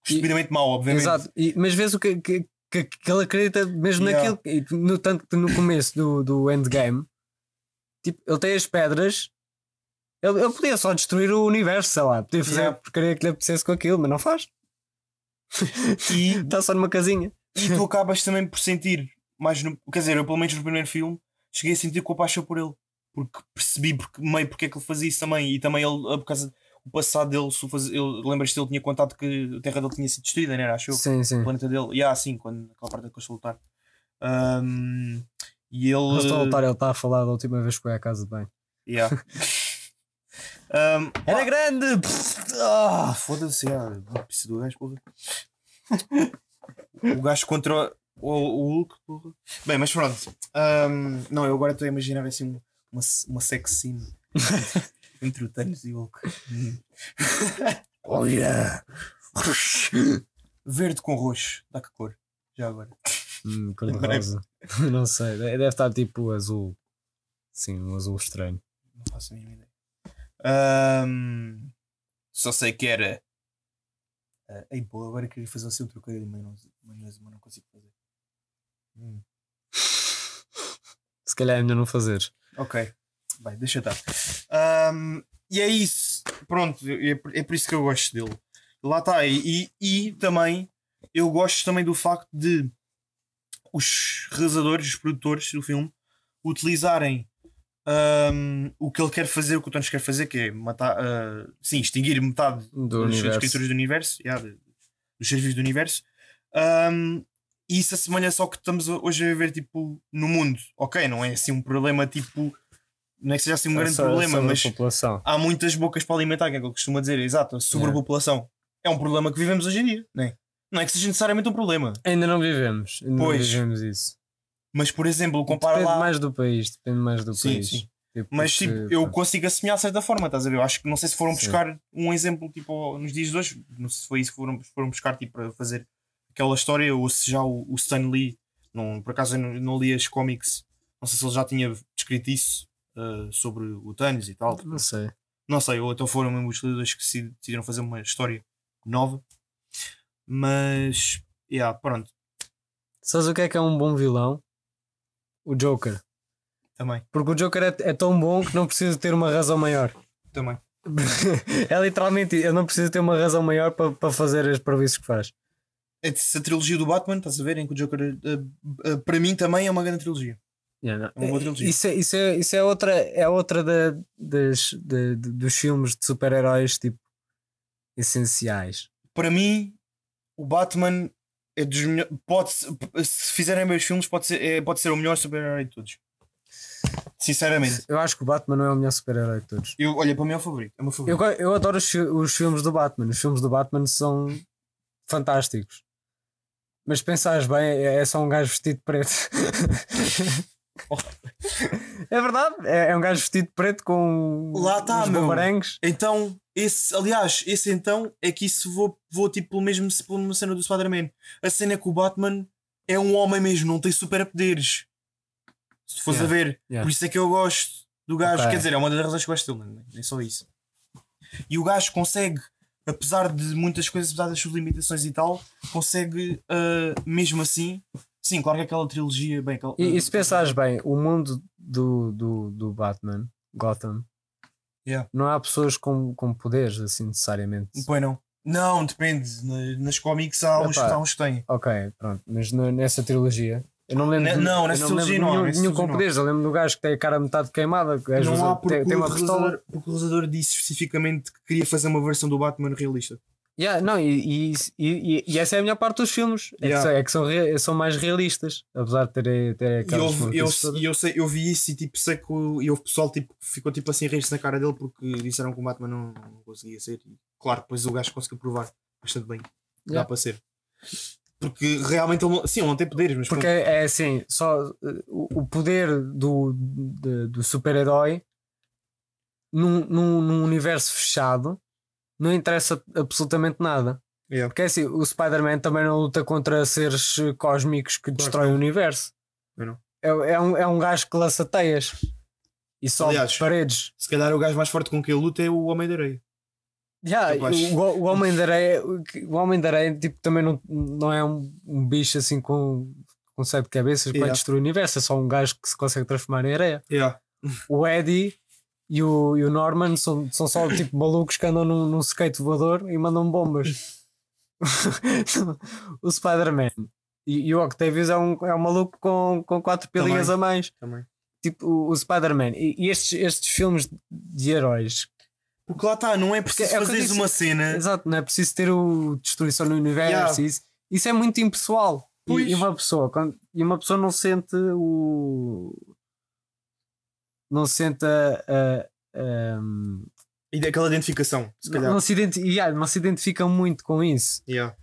estupidamente mau, obviamente. Exato, e- mas vês o que, que, que, que ele acredita mesmo Yeah. naquilo. E no, tanto que no começo do, do endgame, tipo, ele tem as pedras. Ele, ele podia só destruir o universo, sei lá, podia fazer Yeah. a porcaria que lhe apetecesse com aquilo, mas não faz. E, Está só numa casinha. e tu acabas também por sentir, mais no, quer dizer, eu pelo menos no primeiro filme, cheguei a sentir compaixão por ele. Porque percebi porque, meio porque é que ele fazia isso também. E também ele, por causa do passado dele, se o faz- ele, lembras-te, ele tinha contado que a terra dele tinha sido destruída, não era? Acho eu. Sim, sim. o planeta dele. E ah, sim, quando aquela parte que eu estou a lutar. Ahm, e ele. Mas estou a lutar, ele está a falar da última vez que foi à casa de bem. Yeah. Ahm, Era grande! ah, foda-se, yeah. Pisse do gajo, porra. o gajo contra o, o Hulk, porra. Bem, mas pronto. Ahm, não, eu agora estou a imaginar assim uma, uma sex scene entre o Thanos e o Hulk. Olha! Verde com roxo, dá que cor? Já agora. Hum, cor de rosa. não sei, de- deve estar tipo azul. Sim, um azul estranho. Não faço a mínima ideia. Ahm, só sei que era. Uh, ei, pô, agora queria fazer assim um trocadilho de maionese, mas não consigo fazer. Hum, Se calhar é melhor não fazer. ok, bem, deixa estar. Ahm, e é isso. Pronto, é, por- é por isso que eu gosto dele. Lá está. E, e, e também eu gosto também do facto de os realizadores, os produtores do filme utilizarem ahm, o que ele quer fazer, o que o Tony quer fazer, que é matar, ah, sim, extinguir metade Do dos escritores do universo, yeah, dos seres vivos do universo. Ahm, e isso assemelha-se ao que estamos hoje a ver tipo, no mundo. Ok, não é assim um problema tipo. Não é que seja assim um grande Só- problema, sobre a mas população. há muitas bocas para alimentar, que é o que ele costuma dizer, exato, a sobrepopulação. É um problema que vivemos hoje em dia, não é? Não é que seja necessariamente um problema. Ainda não vivemos. Ainda Pois. não vivemos isso. Mas, por exemplo, compara depende lá. mais do país. Depende mais do Sim, país. sim. Tipo, Mas tipo, eu pronto. consigo assemelhar de certa forma, estás a ver? Eu acho que não sei se foram Sim. buscar um exemplo tipo nos dias de hoje, não sei se foi isso que foram, foram buscar tipo, para fazer aquela história, ou se já o, o Stan Lee, não, por acaso eu não, não li as cómics, não sei se ele já tinha descrito isso ah, sobre o Thanos e tal. Não sei. Não sei, ou então foram mesmo os realizadores que se- decidiram fazer uma história nova. Mas, yeah, pronto, Sabes o que é que é um bom vilão? O Joker. também, Porque o Joker é, é tão bom que não precisa ter uma razão maior. também. é literalmente, eu não preciso ter uma razão maior para, fazer as previsões que faz. Essa trilogia do Batman, estás a ver, em que o Joker, ah, ah, para mim também é uma grande trilogia. Yeah. É uma boa trilogia. Isso, é, isso, é, isso é outra, é outra da- das, dos filmes de super-heróis tipo essenciais. para mim, o Batman é dos melhores. Pode, se fizerem meus filmes, pode ser, é- pode ser o melhor super-herói de todos. Sinceramente, Eu acho que o Batman não é o melhor super-herói de todos. eu, olha, para mim é o favorito. É o meu Eu, favorito. go- eu adoro os, os filmes do Batman. Os filmes do Batman são fantásticos. Mas pensares bem, é, é só um gajo vestido de preto. é verdade, é, é um gajo vestido de preto com Lá tá, meu. bumerangues. Então, esse, aliás, esse então é que isso vou, vou tipo pelo mesmo pela cena do Spider-Man. A cena é que o Batman é um homem mesmo, não tem superpoderes. Se fores Yeah, a ver, yeah. por isso é que eu gosto do gajo. Ok. Quer dizer, é uma das razões que eu gosto dele, é? nem só isso. E o gajo consegue, apesar de muitas coisas, apesar das suas limitações e tal, consegue ah, mesmo assim. Sim, claro que aquela trilogia, bem, aquela, E, e se pensares bem, o mundo do, do, do Batman, Gotham, Yeah. não há pessoas com, com poderes assim necessariamente. Pois não. Não, depende. Na- Nas cómics há uns, Epá. há uns que têm. Ok, pronto, mas nessa trilogia. Eu não me lembro. Não, nessa trilogia não há, nenhum, nenhum com poderes. Eu lembro do gajo que tem a cara metade queimada. o Não há porque, tem, tem o uma pistola. realizador, porque o realizador disse especificamente que queria fazer uma versão do Batman realista. Yeah, não, e, e, e, essa é a melhor parte dos filmes. É Yeah. que, são, é que são, rea- são mais realistas, apesar de terem ter E aquelas eu, eu, e eu, sei, eu vi isso e tipo, sei que o, e houve pessoal tipo, ficou tipo assim a rir-se na cara dele porque disseram que o Batman não, não conseguia ser. E, claro, depois o gajo conseguiu provar bastante bem. que Dá Yeah. para ser. Porque realmente ele não, sim, ele não tem poderes, mas Porque pronto. é assim, só uh, o, o poder do, de- do super-herói num, num, num universo fechado não interessa absolutamente nada. Yeah. Porque é assim, o Spider-Man também não luta contra seres cósmicos que destroem o universo. É, é, um, é um gajo que lança teias e sobe Aliás, paredes. Se calhar o gajo mais forte com quem ele luta é o Homem da Areia. Yeah, acho. o, o Homem da Areia, o Homem da Areia tipo, também não, não é um, um bicho assim com, com sete cabeças que Yeah. destruir o universo, é só um gajo que se consegue transformar em areia. Yeah. O Eddie e o, e o Norman são, são só tipo malucos que andam num, num skate voador e mandam bombas. o Spider-Man e, e o Octavius é um, é um maluco com, com quatro pilinhas a mais. Também. Tipo o, o Spider-Man e, e estes, estes filmes de heróis Porque lá está, não é preciso é fazeres disse. uma cena. Exato, não é preciso ter o destruição no universo. Yeah. Isso, isso é muito impessoal. E, e uma pessoa, quando- e uma pessoa não sente o. Não sente a. a- a- E daquela identificação, se não, calhar. não se identi- yeah, não se identifica muito com isso. Yeah.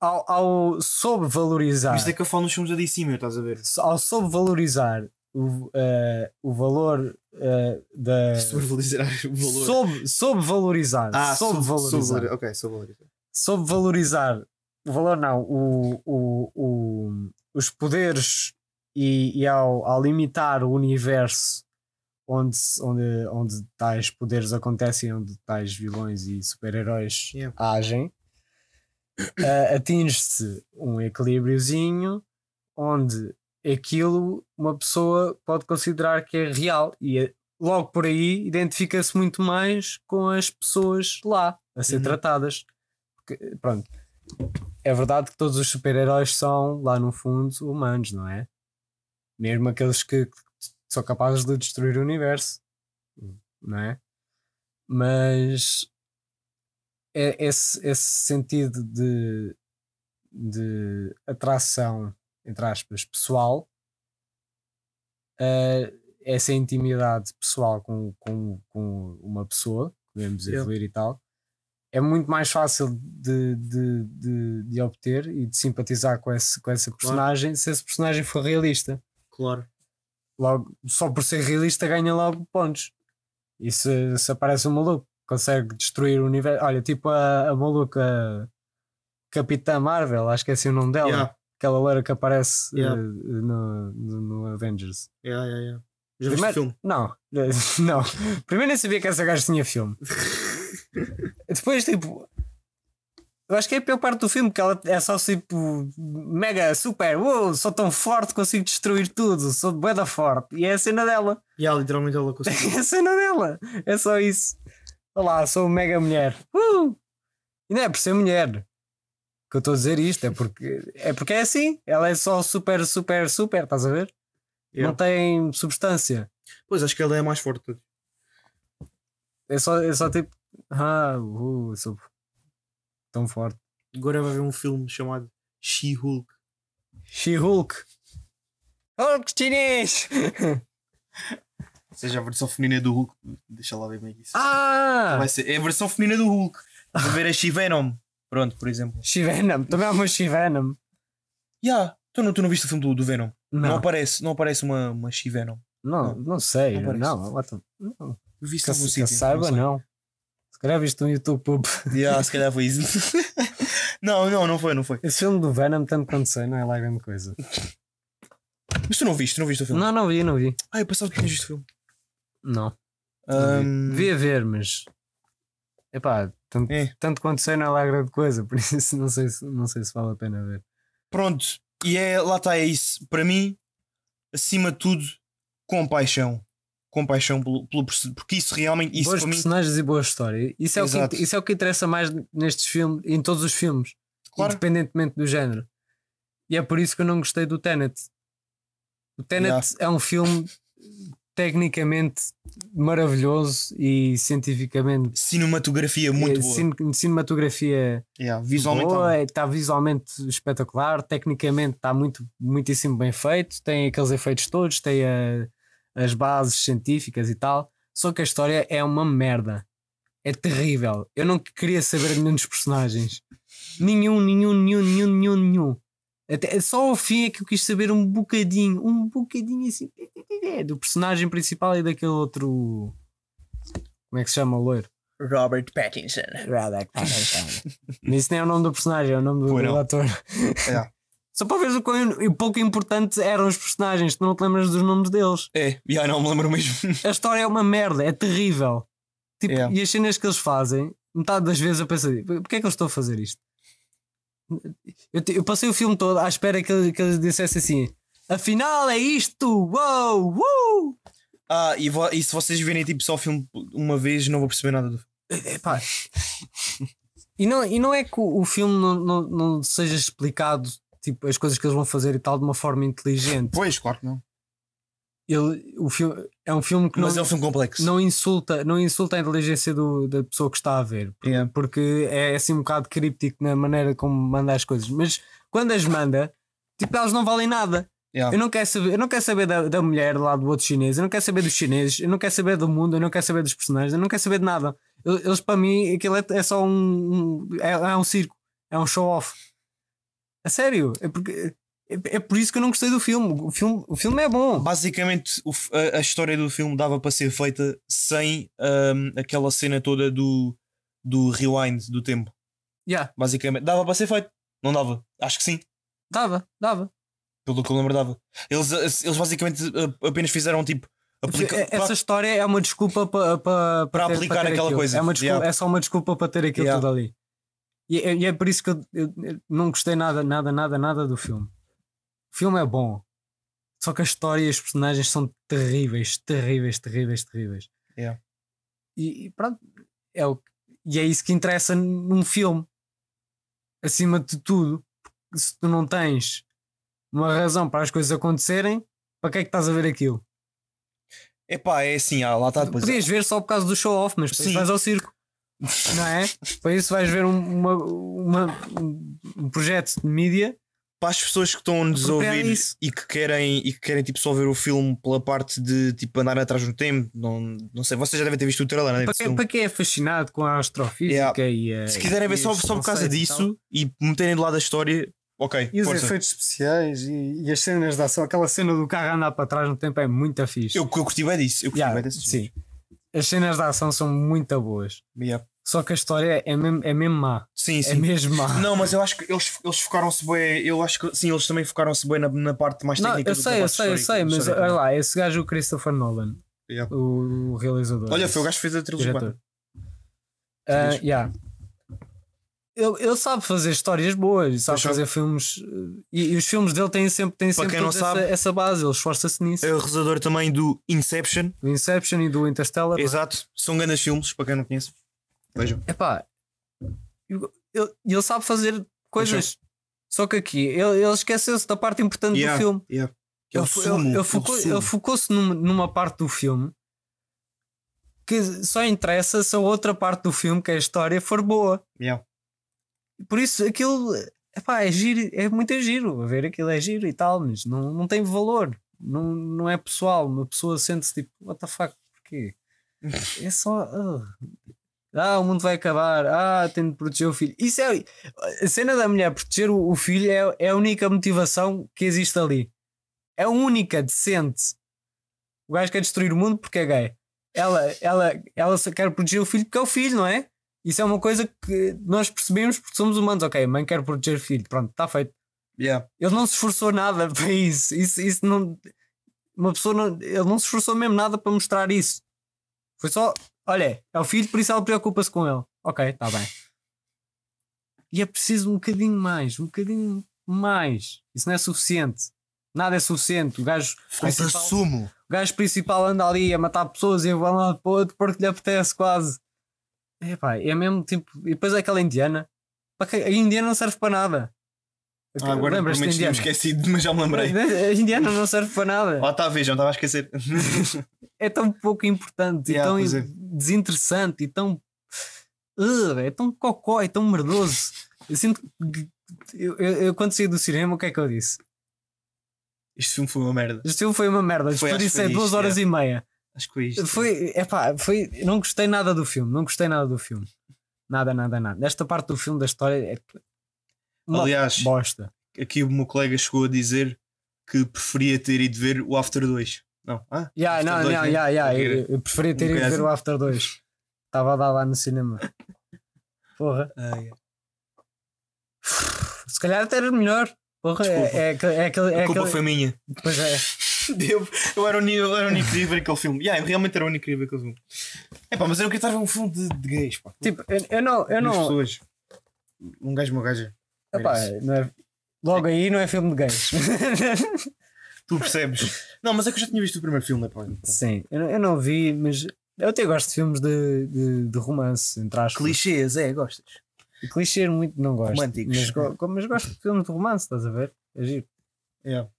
Ao, ao sobrevalorizar, Isto é que eu falo nos filmes da DC, meu, estás a ver? ao sobrevalorizar o, eh, o valor eh, da. Sobrevalorizar o valor. Sob, sobrevalorizar. ah, sobrevalorizar. sobrevalorizar. Ok, sobrevalorizar. sobrevalorizar o valor não, o, o, o, os poderes e, e ao, ao limitar o universo onde, onde, onde tais poderes acontecem, onde tais vilões e super-heróis Yeah. agem, ah, atinge-se um equilíbriozinho onde aquilo uma pessoa pode considerar que é real e é- logo por aí identifica-se muito mais com as pessoas lá a ser Uhum. tratadas. Porque, pronto, é verdade que todos os super-heróis são lá no fundo humanos, não é? Mesmo aqueles que são capazes de destruir o universo, não é? Mas é esse, esse sentido de, de atração, entre aspas, pessoal, eh, essa intimidade pessoal com, com, com uma pessoa, podemos evoluir e tal, é muito mais fácil de, de, de, de obter e de simpatizar com, esse, com essa personagem se esse personagem for realista. Claro. Logo, só por ser realista ganha logo pontos. E se, se aparece um maluco consegue destruir o universo, olha, tipo a, a maluca Capitã Marvel, acho que é assim o nome dela, Yeah. aquela loira que aparece Yeah. eh, no, no, no Avengers. Yeah, yeah, yeah. Já Primeiro- filme? Não, não. Primeiro nem sabia que essa gaja tinha filme. Depois, tipo, eu acho que é a pior parte do filme, que ela é só tipo mega super, uou, sou tão forte, consigo destruir tudo, sou bué da forte. E é a cena dela. Yeah, literalmente ela conseguiu. É a cena dela. É só isso. Olá, sou mega mulher. Uh! E não é por ser mulher que eu estou a dizer isto, é porque é porque é assim. Ela é só super, super, super, estás a ver? Yeah. Não tem substância. Pois acho que ela é a mais forte. de. É só, é só tipo, ah, uh, sou tão forte. Agora vai haver um filme chamado She-Hulk. She-Hulk. Hulk chinês! Ou seja, a versão feminina do Hulk. Deixa lá ver bem isso. ah! Vai ser. É a versão feminina do Hulk. A ver a She-Venom. Pronto, por exemplo. She-Venom. Também há uma She-Venom. Yeah. Tu, não, tu não viste o filme do, do Venom? Não, Não, aparece, não aparece uma, uma She-Venom. não, não sei. Não Não, the- não. Viste Que, que saiba, não. Se calhar viste no YouTube. pub. Yeah, se calhar foi isso. não, não, não foi, não foi. Esse filme do Venom, tanto quanto sei, não é lá grande coisa. Mas tu não viste, tu não viste o filme? Não, não vi, não vi. Ah, eu pensava que tinhas visto o filme. Não. Ahm, Devia ver, mas. Epá, tanto, É. tanto quanto sei, não é lá grande coisa. Por isso não sei, se, não sei se vale a pena ver. Pronto, e é, lá está, é isso. Para mim, acima de tudo, compaixão. Compaixão pelo, pelo porque isso realmente, isso boas para mim, personagens e boa história. Isso é, o que, isso é o que interessa mais nestes filmes, em todos os filmes, claro, independentemente do género. E é por isso que eu não gostei do Tenet. O Tenet é um filme tecnicamente maravilhoso e cientificamente cinematografia muito eh, boa. cin- cinematografia Yeah, visualmente, boa, tá- está visualmente espetacular, tecnicamente está muito, muitíssimo bem feito, tem aqueles efeitos todos, tem a- as bases científicas e tal. Só que a história é uma merda. É terrível. Eu não queria saber de nenhum dos personagens. Nenhum, nenhum, nenhum, nenhum, nenhum, nenhum. Até, só ao fim é que eu quis saber um bocadinho, um bocadinho assim, do personagem principal e daquele outro. Como é que se chama o loiro? Robert Pattinson. Mas Isso nem é o nome do personagem, é o nome do, do ator. É. Só para ver o quão pouco importantes eram os personagens, tu não te lembras dos nomes deles. É, yeah, não me lembro mesmo. A história é uma merda, é terrível. Tipo, É. E as cenas que eles fazem, metade das vezes eu pensei, porquê é que eu estou a fazer isto? Eu, eu passei o filme todo à espera que, ele- que eles dissessem assim: afinal é isto, uou, uh! Ah, e, vo- e se vocês virem tipo só o filme uma vez, não vou perceber nada do filme. Epá. E não, e não é que o, o filme não, não, não seja explicado, tipo, as coisas que eles vão fazer e tal, de uma forma inteligente. Pois, claro que não. Ele, o filme, é um filme que Mas não, é um filme complexo. não, insulta, não insulta a inteligência do- da pessoa que está a ver, por- Yeah. porque é assim um bocado críptico na maneira como manda as coisas. Mas quando as manda, tipo, elas não valem nada. Yeah. Eu não quero saber, eu não quero saber da, da mulher lá do outro chinês, eu não quero saber dos chineses, eu não quero saber do mundo, eu não quero saber dos personagens, eu não quero saber de nada. Eles, para mim, aquilo é, é só um. um- é, é um circo, é um show-off. A sério, é, porque, é, é por isso que eu não gostei do filme. O filme, o filme é bom. Basicamente, o a, a história do filme dava para ser feita sem ahm, aquela cena toda do, do rewind do tempo. Yeah. Basicamente, dava para ser feito. Não dava. Acho que sim. Dava, dava. Pelo que eu lembro, dava. Eles, eles basicamente uh, apenas fizeram tipo. Aplica... Essa Pra- história é uma desculpa para pa, Para ter- aplicar aquela aquilo. coisa. É, uma desculpa- Yeah. é só uma desculpa para ter aquilo Yeah. tudo ali. E, é- e é por isso que eu, eu- eu não gostei nada, nada, nada, nada do filme. O filme é bom. Só que a história e os personagens são terríveis, terríveis, terríveis, terríveis. Yeah. E, e pronto, é o, e é isso que interessa num filme. Acima de tudo, se tu não tens uma razão para as coisas acontecerem, para que é que estás a ver aquilo? Epá, é assim, ah, lá está depois. Podias ver só por causa do show-off, mas depois Sim. vais ao circo. Não é? Para isso vais ver um, uma, uma- um- projeto de mídia. Para as pessoas que estão a nos é ouvir isso. e que querem, e que querem tipo, só ver o filme pela parte de tipo, andar atrás no tempo, não, não sei, vocês já devem ter visto o trailer, né? Para desse quem, para quem é fascinado com a astrofísica e a, Se quiserem ver e só, só por causa e tal. disso e meterem de lado a história, ok. E os força. efeitos especiais e, e as cenas de ação, aquela cena do carro andar para trás no tempo é muito fixe. Eu, eu curti bem disso. Eu curti Yeah, bem desse sim. As cenas de ação são muito boas. Yeah. Só que a história é mesmo, é mesmo má. Sim, É sim. mesmo má. Não, mas eu acho que eles, eles focaram-se bem. Eu acho que sim, eles também focaram-se bem na, na parte mais Não, técnica eu do- da sei, eu sei, eu sei, mas olha lá, esse gajo, o Christopher Nolan, Yeah. o, o realizador. Olha, foi o gajo que fez a trilogia. diretor. Feliz. yeah. Ele, ele sabe fazer histórias boas, e sabe fazer filmes. eh, E, e os filmes dele têm sempre, têm sempre essa, sabe- essa base, ele esforça-se nisso. É o realizador também do Inception. Do Inception e do Interstellar. Exato. São grandes filmes, para quem não conhece. Vejam. Epá, eu- ele, ele sabe fazer coisas. Só que aqui ele, ele esqueceu-se da parte importante Yeah, do filme. yeah. É Ele, sumo, ele- ele é focou- ele focou-se numa, numa parte do filme que só interessa se a outra parte do filme, que é a história, for boa. Yeah. Por isso aquilo epá, é giro, é muito giro. A ver aquilo é giro e tal, mas não, não tem valor. Não, não é pessoal. Uma pessoa sente-se tipo, what the fuck, porquê? É só. ah. Ah, o mundo vai acabar. Ah, tenho de proteger o filho. Isso é. A cena da mulher proteger o, o filho é, é a única motivação que existe ali. É a única decente. O gajo quer destruir o mundo porque é gay. Ela, ela, ela quer proteger o filho porque é o filho, não é? Isso é uma coisa que nós percebemos porque somos humanos. Ok, a mãe quer proteger o filho. Pronto, está feito. Yeah. Ele não se esforçou nada para isso. Isso, isso não. Uma pessoa não. Ele não se esforçou mesmo nada para mostrar isso. Foi só. Olha, é o filho, por isso ela preocupa-se com ele. Ok, está bem. E é preciso um bocadinho mais, um bocadinho mais. Isso não é suficiente. Nada é suficiente. O gajo, Falta principal, sumo. o gajo principal anda ali a matar pessoas e vai lá para o outro porque lhe apetece quase. É pá, é mesmo tipo. E depois é aquela indiana. A indiana não serve para nada. Ah, agora Lembras-te da provavelmente tinha esquecido, mas já me lembrei. A indiana não serve para nada. Lá está a ver, já me estava a esquecer. É tão pouco importante Yeah, e tão é. desinteressante e tão. Ugh, é tão cocó, é tão merdoso. Eu sinto que. Eu, eu- eu quando saí do cinema, o que é que eu disse? Este filme foi uma merda. Este filme foi uma merda. Foi, Desperdicei foi duas horas e meia. Acho que foi isto. Foi, epá, foi. Não gostei nada do filme. Não gostei nada do filme. Nada, nada, nada. Esta parte do filme da história é. Uma Aliás, bosta. aqui o meu colega chegou a dizer que preferia ter ido ver o After 2. Não? Ah, Yeah, After não, 2, não, né? yeah, yeah. Qualquer- Eu, eu preferia ter Um ido ver o After 2. Estava a dar lá no cinema. Porra. Ah, yeah. Se calhar até era melhor. Porra, Desculpa. é, é, é, aquele- é A culpa aquele- foi minha. Pois é. Eu, eu era o único, eu era o único que queria ver aquele filme. Yeah, eu realmente era o único que queria ver aquele filme. É pá, mas eu não queria estar a ver um filme de, de gays, pá. Tipo, eu, eu não. Eu Duas não pessoas. Um gajo, uma gaja. epá, não é- logo aí não é filme de gays. Tu percebes? Não, mas é que eu já tinha visto o primeiro filme, é pá. Sim, eu, não- eu não vi, mas eu até gosto de filmes de, de, de romance, entre aspas. Clichês, é, gostas? Clichê muito não gosto. Românticos. Mas, go- mas gosto de filmes de romance, estás a ver? É giro. Yeah.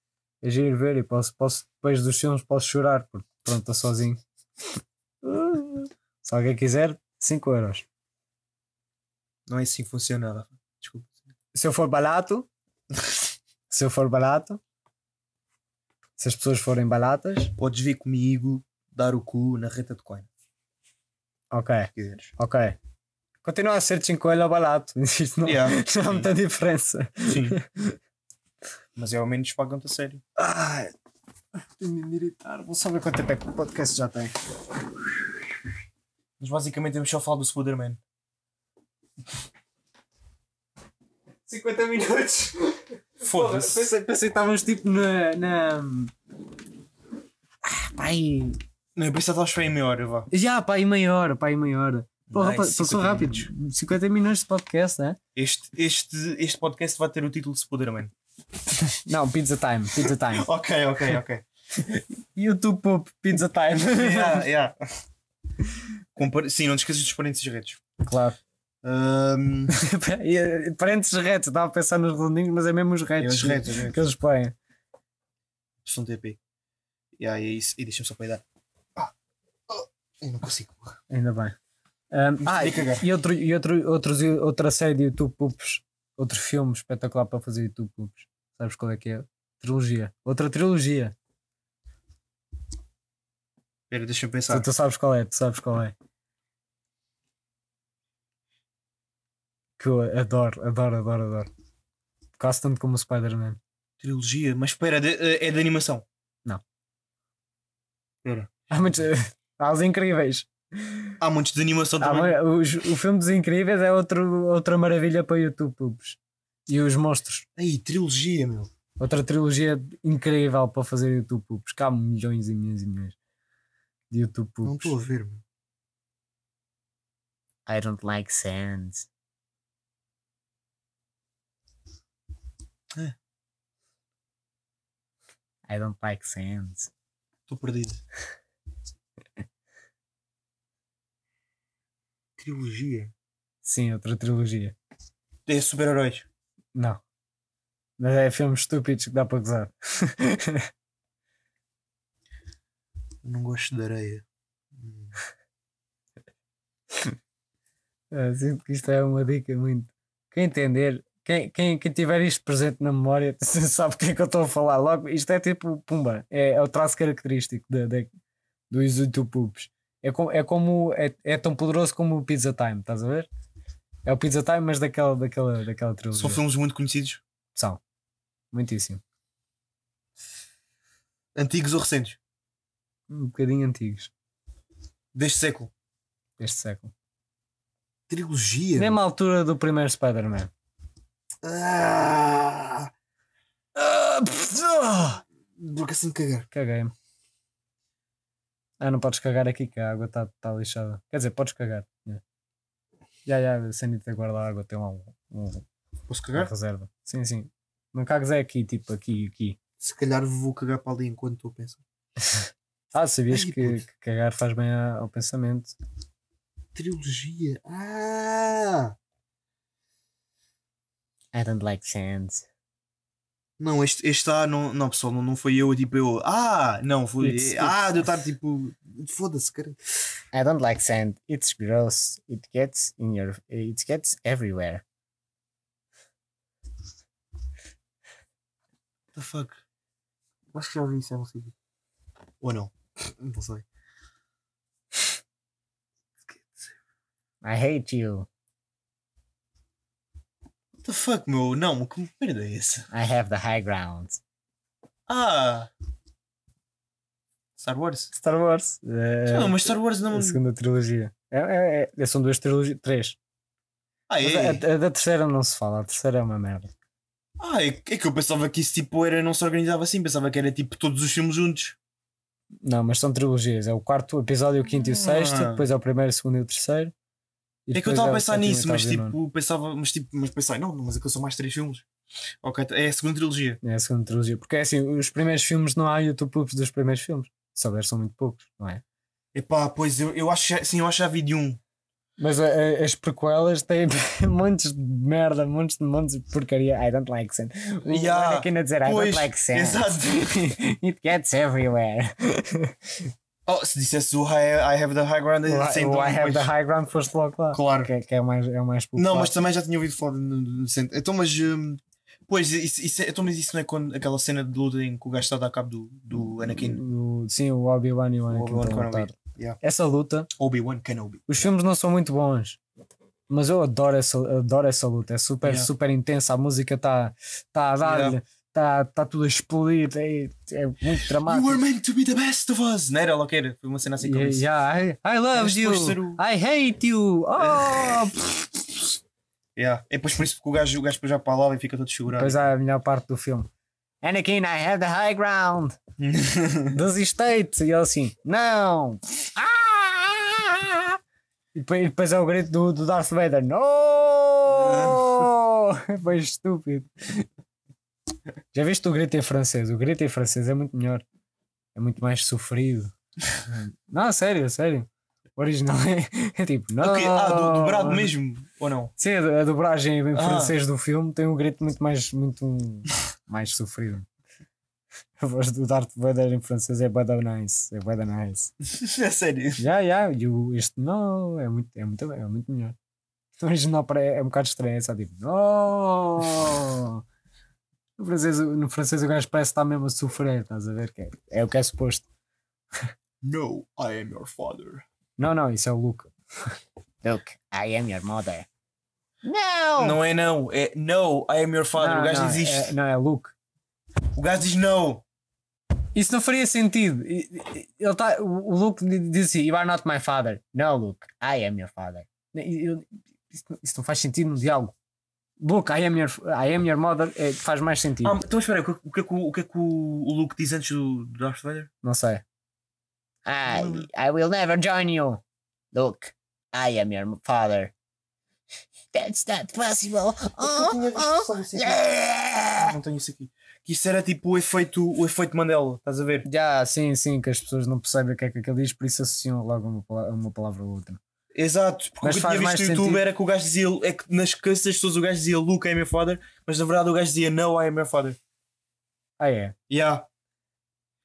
É giro ver e posso, posso depois dos filmes posso chorar porque pronto, estou sozinho. Se alguém quiser, 5 euros. Não é assim que funciona, Rafa. Desculpa. Se eu for barato, se eu for barato, se as pessoas forem baratas, Podes vir comigo dar o cu na reta de coin, ok, se quiseres. ok. Continua a ser 5 euros barato. Isto não, Yeah. não há muita diferença. Sim. mas é ao menos pagam-te a sério. Ai, tenho de me irritar. Vou só ver quanto tempo é que o podcast já tem. Mas basicamente temos só a falar do Spider-Man. 50 minutos. Foda-se. Pensei, pensei que estávamos tipo na. na... Ah, pai. Não, eu pensava que estavas em meia hora, vá. Já, pá, aí meia hora, pá, aí meia hora. Porra, Nice, pa- passou 50 rápidos. 50 minutos de podcast, né? Este, este, este podcast vai ter o título de Spoderman. Não, pizza time, pizza time. Ok, ok, ok. YouTube Poop, pizza time. yeah, yeah. Compar- Sim, não te esqueças dos parênteses retos. claro. Um, E, eh, Parênteses retos, estava a pensar nos redondinhos, mas é mesmo os retos. os retos, os retos. que eles põem. São TP. Yeah, é isso. E deixa-me só peidar. Ah. Oh, eu não consigo. Ainda bem. Um, ah, e, outro, e outro, outros, outra série de YouTube Poops, outro filme espetacular para fazer YouTube Poops. Sabes qual é que é? Trilogia. Outra trilogia. Espera, deixa-me Tu, pensar. tu sabes qual é, tu sabes qual é. Que eu adoro, adoro, adoro, adoro. Quase tanto como o Spider-Man. Trilogia. Mas espera, de- é de animação. Não. Espera. Há muitos. Há os incríveis. Há muitos de animação Há também. os- o filme dos incríveis é outro, outra maravilha para YouTube Poops. E os monstros. Aí, trilogia, meu. Outra trilogia incrível para fazer YouTube Poops. Que há milhões e milhões e milhões de YouTube Não Poops. estou a ver, meu. I don't like sand. I don't like sand. Estou perdido. trilogia. Sim, outra trilogia. É super-heróis. Não. Mas é filmes estúpidos que dá para gozar. Não gosto de areia. Hum. Ah, sinto que isto é uma dica muito. Quem entender, quem, quem, quem tiver isto presente na memória, sabe o que é que eu estou a falar. Logo, isto é tipo Pumba, é, é o traço característico da- dos YouTube Poops. É, como, é como é, é tão poderoso como o Pizza Time, estás a ver? É o Pizza Time, mas daquela, daquela, daquela trilogia. São filmes muito conhecidos. São. Muitíssimo. Antigos ou recentes. Um bocadinho antigos Deste século. deste século. Trilogia. Mesma altura do primeiro Spider-Man. Ah! Ah! ah! Porque assim cagar. Caguei-me. Ah, não podes cagar aqui que a água está tá lixada. Quer dizer, podes cagar. Yeah. Já, já, sem nem ter guardado a água, tem lá um, um- Posso uma cagar? reserva. Sim, sim. Não cagas é aqui, tipo, aqui, aqui. Se calhar vou cagar para ali enquanto estou a pensar. Ah, sabias Ai, que, que cagar faz bem a- ao pensamento? Trilogia. Ah! I don't like sand. Não, este, este ah, não, não, pessoal, não, não foi eu, tipo eu. Ah! Não, foi. It's- ah, de eu estar tipo. Foda-se, cara. I don't like sand. It's gross. It gets in your. It gets everywhere. What the fuck? Acho que já ouvi isso, eu não sei. Ou não? Não sei. I hate you. The fuck, meu? Não, que merda é essa? I have the high ground. Ah! Star Wars? Star Wars. É, Não, mas Star Wars não. a segunda trilogia. É, é, é- são duas trilogias. Três. Ah, é? a, a da terceira não se fala. A terceira é uma merda. Ah, é, é que eu pensava que isso tipo era, não se organizava assim, pensava que era tipo todos os filmes juntos. Não, mas são trilogias. É o quarto episódio, o quinto e o sexto. Ah. Depois é o primeiro, o segundo e o terceiro. É que eu estava a o pensar nisso, mas tipo, pensava, mas tipo, mas pensei, não, mas aquilo são mais três filmes. Ok, é a segunda trilogia. É a segunda trilogia. Porque é assim, os primeiros filmes não há YouTube Poops dos primeiros filmes. Se houver, são muito poucos, não é? Epá, pois eu, eu acho sim, eu acho que já vi de um. Mas a- a- as prequelas têm montes de merda, montes de montes de porcaria. I don't like sand. O Yeah, Anakin a dizer I pois, don't like sand. exato. It gets everywhere. Oh, se dissesse o I, I have the high ground, o sim, I, então, o I have the high ground foste logo lá. Claro. Que, é- que é, o mais, é o mais popular. Não, mas também já tinha ouvido falar centro. Então, mas. hum, pois, isso, isso, é- então, mas isso não é quando aquela cena de luta em que o gajo está a dar cabo do, do Anakin? O- sim, o Obi-Wan e o Anakin Obi-Wan Kenobi. lutar. Yeah. Essa luta, Obi-Wan Kenobi. os filmes não são muito bons. Mas eu adoro essa, adoro essa luta. É super, Yeah. super intensa. A música está tá a dar-lhe, Yeah. Está tá tudo a explodir. É, é muito dramático. You were meant to be the best of us! Não era ela que era? Foi uma cena assim como Yeah, isso. yeah, I, I love you. o- I hate you. Oh! Yeah. É depois por isso que o gajo, o gajo já para lá e fica todo segurado. Depois há a melhor parte do filme. Anakin, I have the high ground. Desistei-te. E ele assim, não. Ah! E depois, e depois é o grito do, do Darth Vader, no! Foi estúpido. Já viste o grito em francês? O grito em francês é muito melhor. É muito mais sofrido. Não, sério, sério. O original é, é tipo, não. Ok, Ah, do, dobrado mesmo, ou não? Sim, a a dobragem em Ah. francês do filme tem um grito muito mais, muito mais sofrido. A voz do Darth Vader em francês é Bada Nice. É Bada Nice. é sério. Já, já. E o, este não é muito, é muito, é muito melhor. O original é um bocado estranho. É só tipo, não. No francês, no francês o gajo parece estar mesmo a sofrer. Estás a ver? Que é, é o que é suposto. No, I am your father. Não, não, isso é o Luke. Look, I am your mother. No! Não é não, é no, I am your father. não, o gajo não, diz isto. é, não, é Luke. O gajo diz no. Isso não faria sentido. Ele tá, o Luke diz assim: You are not my father. No, Luke, I am your father. Isso, não- isso não faz sentido no diálogo. Luke, I am your, I am your mother é, faz mais sentido. Ah, então espera aí, o que, é que o, o que é que o, Luke diz antes do, Darth Vader? Não sei. I, I will never join you. Look, I am your father. That's not possible. Oh, oh, yeah. Não tenho isso aqui. Que isso era tipo o efeito, o efeito Mandela, estás a ver? Já, sim, sim, que as pessoas não percebem o que é que ele diz, por isso associam logo uma, uma palavra ou outra. Exato, porque Mas o que eu tinha visto no YouTube sentido. era que o gajo dizia, é que nas cabeças das pessoas o gajo dizia Luke, I am your father, mas na verdade o gajo dizia No, I am your father. Ah, é. Yeah.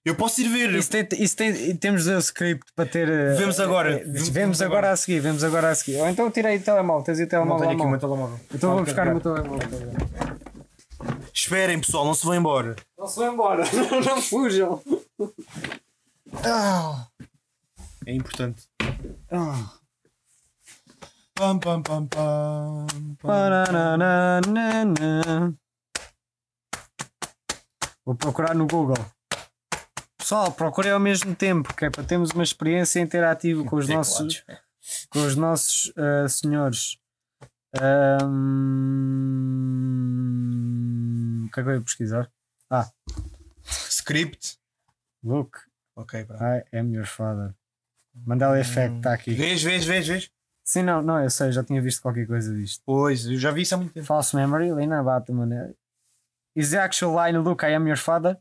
Eu posso ir ver. Isso tem, isso tem, temos o script para ter. eh, Vemos agora. eh, Vemos Vemos agora a seguir, vemos agora a seguir. Ou então tirei o telemóvel, tens o não telemóvel tenho à aqui o telemóvel. Então vou Ah, buscar o meu telemóvel. Esperem pessoal, não se vão embora. Não se vão embora, não fujam. É importante. Pam, pam, pam, pam, pam. Parananana. Vou procurar no Google. Pessoal, procurei ao mesmo tempo, que é para termos uma experiência interativa com os nossos, com os nossos ah, senhores. Ahm, O que é que eu ia pesquisar? Script. Look, Ok, pronto. I am your father. Mandela Effect está aqui. Vês, vês, vês, vês? Sim, não, não, eu sei, já tinha visto qualquer coisa disto. Pois, eu já vi isso há muito tempo. False memory, Lena Batman. Is the actual line, look, I am your father?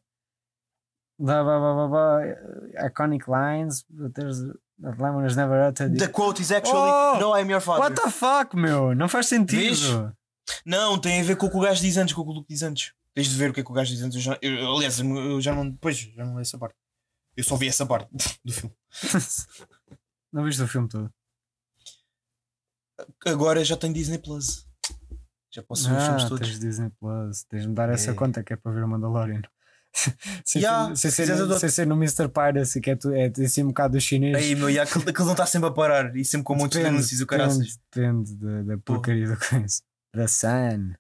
Blah, blah, blah, blah, blah. Iconic lines, but there's that lemon has never uttered. The quote is actually Oh! No, I am your father. What the fuck, meu? Não faz sentido. Vês? Não, tem a ver com o que o gajo diz antes, com o que o Luke diz antes. Tens de ver o que é que o gajo diz antes. Eu já, eu, aliás, eu, eu já não. Depois, já não li essa parte. Eu só vi essa parte do filme. não viste o filme todo? Agora já tenho Disney Plus. Já posso ver os Ah, filmes todos. tens Disney Plus. Tens de me dar essa É. conta que é para ver o Mandalorian. sem, Yeah, ser, precisas de sem ser no Mr. Piracy, que é, tu, é assim um bocado do chinês. Aí, meu, e aquele, aquele não está sempre a parar e sempre com muitos e o caraças. Depende, depende da, da porcaria do coisa. Da Sun.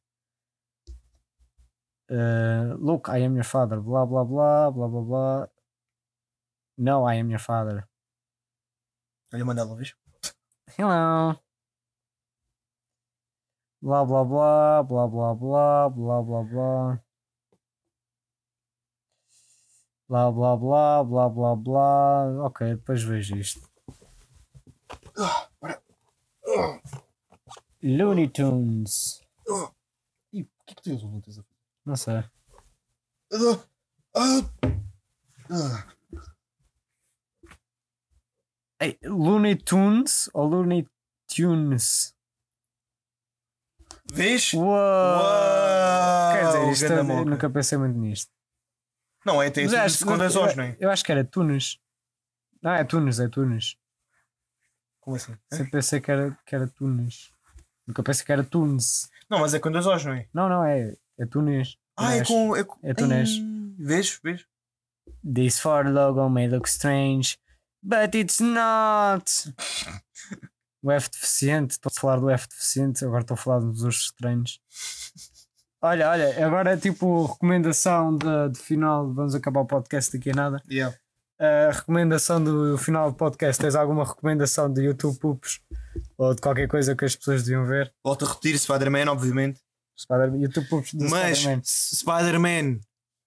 Uh, look, I am your father. Blá blá blá blá blá blá. No, I am your father. Olha, Mandela, vês? Hello. Blá blá blá blá blá blá blá blá blá. Blá blá blá blá blá blá. Ok, depois vejo isto. Looney Tunes. Ih, o que é que tens tens a Não sei. Ei, Looney Tunes ou Looney Tunes? Vês? Uou! Uau, Quer dizer, isto moca. nunca pensei muito nisto. Não, é, tem isso com dois olhos, não é? Eu acho que era Tunes. Não, é Tunes, é Tunes. Como assim? Sempre pensei que era, que era Tunes. Nunca pensei que era Tunes. Não, mas é com dois olhos, não é? Não, não, é, é Tunes. Ah, é com. É, com... É. Ai, Vês? Vês? This Ford logo may look strange, but it's not. O F deficiente, estou a falar do F deficiente, agora estou a falar dos ursos estranhos. Olha, olha, agora é tipo recomendação de, de final, vamos acabar o podcast daqui a nada. Yeah. a recomendação do final do podcast. Tens alguma recomendação de YouTube Poops ou de qualquer coisa que as pessoas deviam ver? Volto a repetir Spider-Man, obviamente. Spider YouTube Poops do Mas Spider-Man. Spider-Man,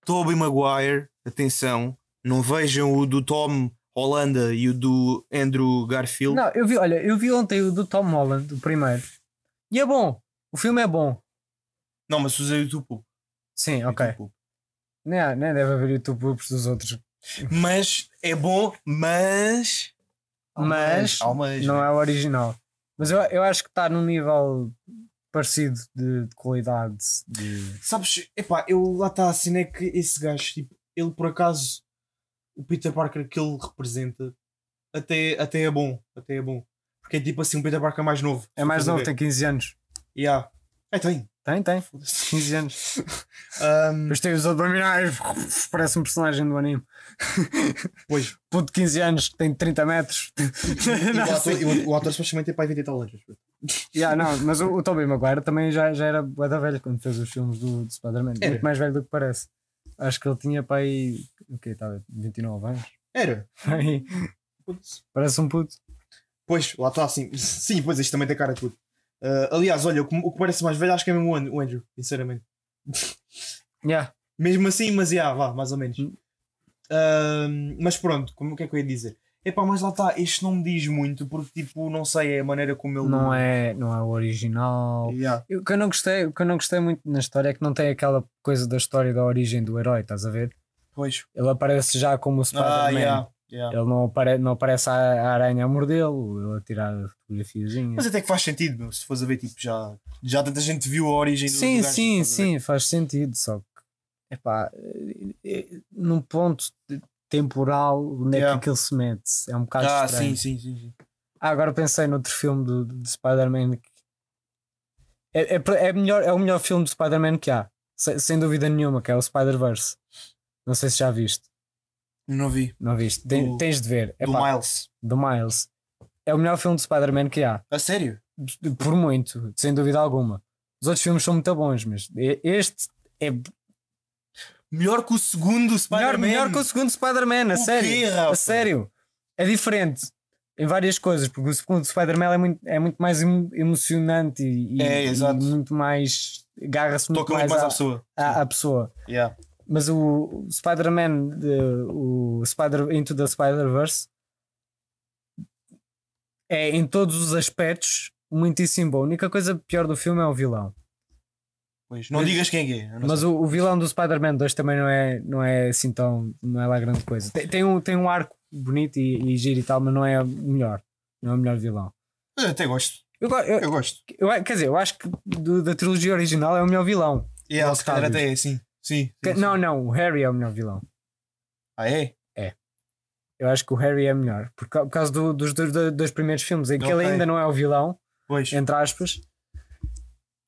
Tobey Maguire, atenção, não vejam o do Tom Holanda e o do Andrew Garfield. Não, eu vi, olha, eu vi ontem o do Tom Holland, o primeiro. E é bom. O filme é bom. Não, mas usei o YouTube. Sim, ok. YouTube. Nem, nem deve haver YouTube dos outros. Mas é bom, mas. Mas mas, não é o original. Mas eu, eu acho que está num nível parecido de, de qualidade. De... Sabes, epá, eu lá está assim, é que esse gajo, tipo, ele por acaso, o Peter Parker que ele representa, até, até é bom. Até é bom. Porque é tipo assim, um Peter Parker mais novo. É mais novo, tem 15 anos. Yeah. É, tem. Tem, tem. 15 anos. Depois tem os abdominais, parece um personagem do anime. pois. Puto de 15 anos, que tem 30 metros. E Não, o, ator, o, o ator supostamente tem pai 20 e tal anos. Yeah, não, mas o, o Tobey Maguire também já, já era bué da velho quando fez os filmes do, do Spider-Man. Era. Muito mais velho do que parece. Acho que ele tinha para aí. O quê? Estava 29 anos? Era. Aí, parece um puto. Pois, lá está assim. Sim, pois isto também tem cara de tudo. Ah, aliás, olha, o que, o que parece mais velho acho que é mesmo o An- o Andrew, sinceramente. Yeah. Mesmo assim, mas já, vá, mais ou menos. Hum. Ahm, mas pronto, como o que é que eu ia dizer? Epá, mas lá está, este não me diz muito, porque tipo, não sei, é a maneira como ele. Não é, não é o original. Yeah. O que, eu não gostei, o que eu não gostei muito na história é que não tem aquela coisa da história da origem do herói, estás a ver? Pois. Ele aparece já como o Ah, Spider-Man. yeah, yeah. Ele não, apare, não aparece a, aranha a mordê-lo, ele a tirar fotografiazinha. Mas até que faz sentido, meu, se fores a ver, tipo, já, já tanta gente viu a origem do Sim, sim, sim, faz sentido. Só que, epá, eh, eh, num ponto de- temporal, onde é Yeah. que aquilo se mete? É um bocado Ah, estranho. sim, sim, sim, sim. Ah, agora pensei noutro filme do, do Spider-Man que é, é, é, melhor, é o melhor filme de Spider-Man que há, sem, sem dúvida nenhuma, que é o Spider-Verse. Não sei se já viste. Não vi. Não viste? Tem- Do- tens de ver. Do Epá, Miles. do Miles. É o melhor filme de Spider-Man que há. A sério? Por muito, sem dúvida alguma. Os outros filmes são muito bons, mas este é Melhor que o segundo melhor, Spider-Man. melhor que o segundo Spider-Man, a O sério. quê, a sério. É diferente em várias coisas, porque o segundo Spider-Man é muito, é muito mais emo- emocionante e, É, e exato. muito mais. agarra-se muito muito mais à à, pessoa. à- à pessoa. Yeah. Mas o Spider-Man, de- o Spider Into the Spider-Verse, é em todos os aspectos muitíssimo bom. A única coisa pior do filme é o vilão. Pois. Não Mas- digas quem é. não Mas o, o vilão do Spider-Man 2 também não é, não é assim tão. não é lá grande coisa. Tem, tem, um, tem um arco bonito e, e giro e tal, mas não é o melhor. Não é o melhor vilão. Eu até gosto. Eu, eu, Eu gosto. eu- quer dizer, eu acho que do- da trilogia original é o melhor vilão. Yeah, Os se calhar até é, sim. Sim. sim, sim. não, não, o Harry é o melhor vilão. Ah, é? Eu acho que o Harry é melhor. Por, ca- por causa do- dos dois, dois- primeiros filmes, em que ele ainda não é o vilão, Pois. entre aspas.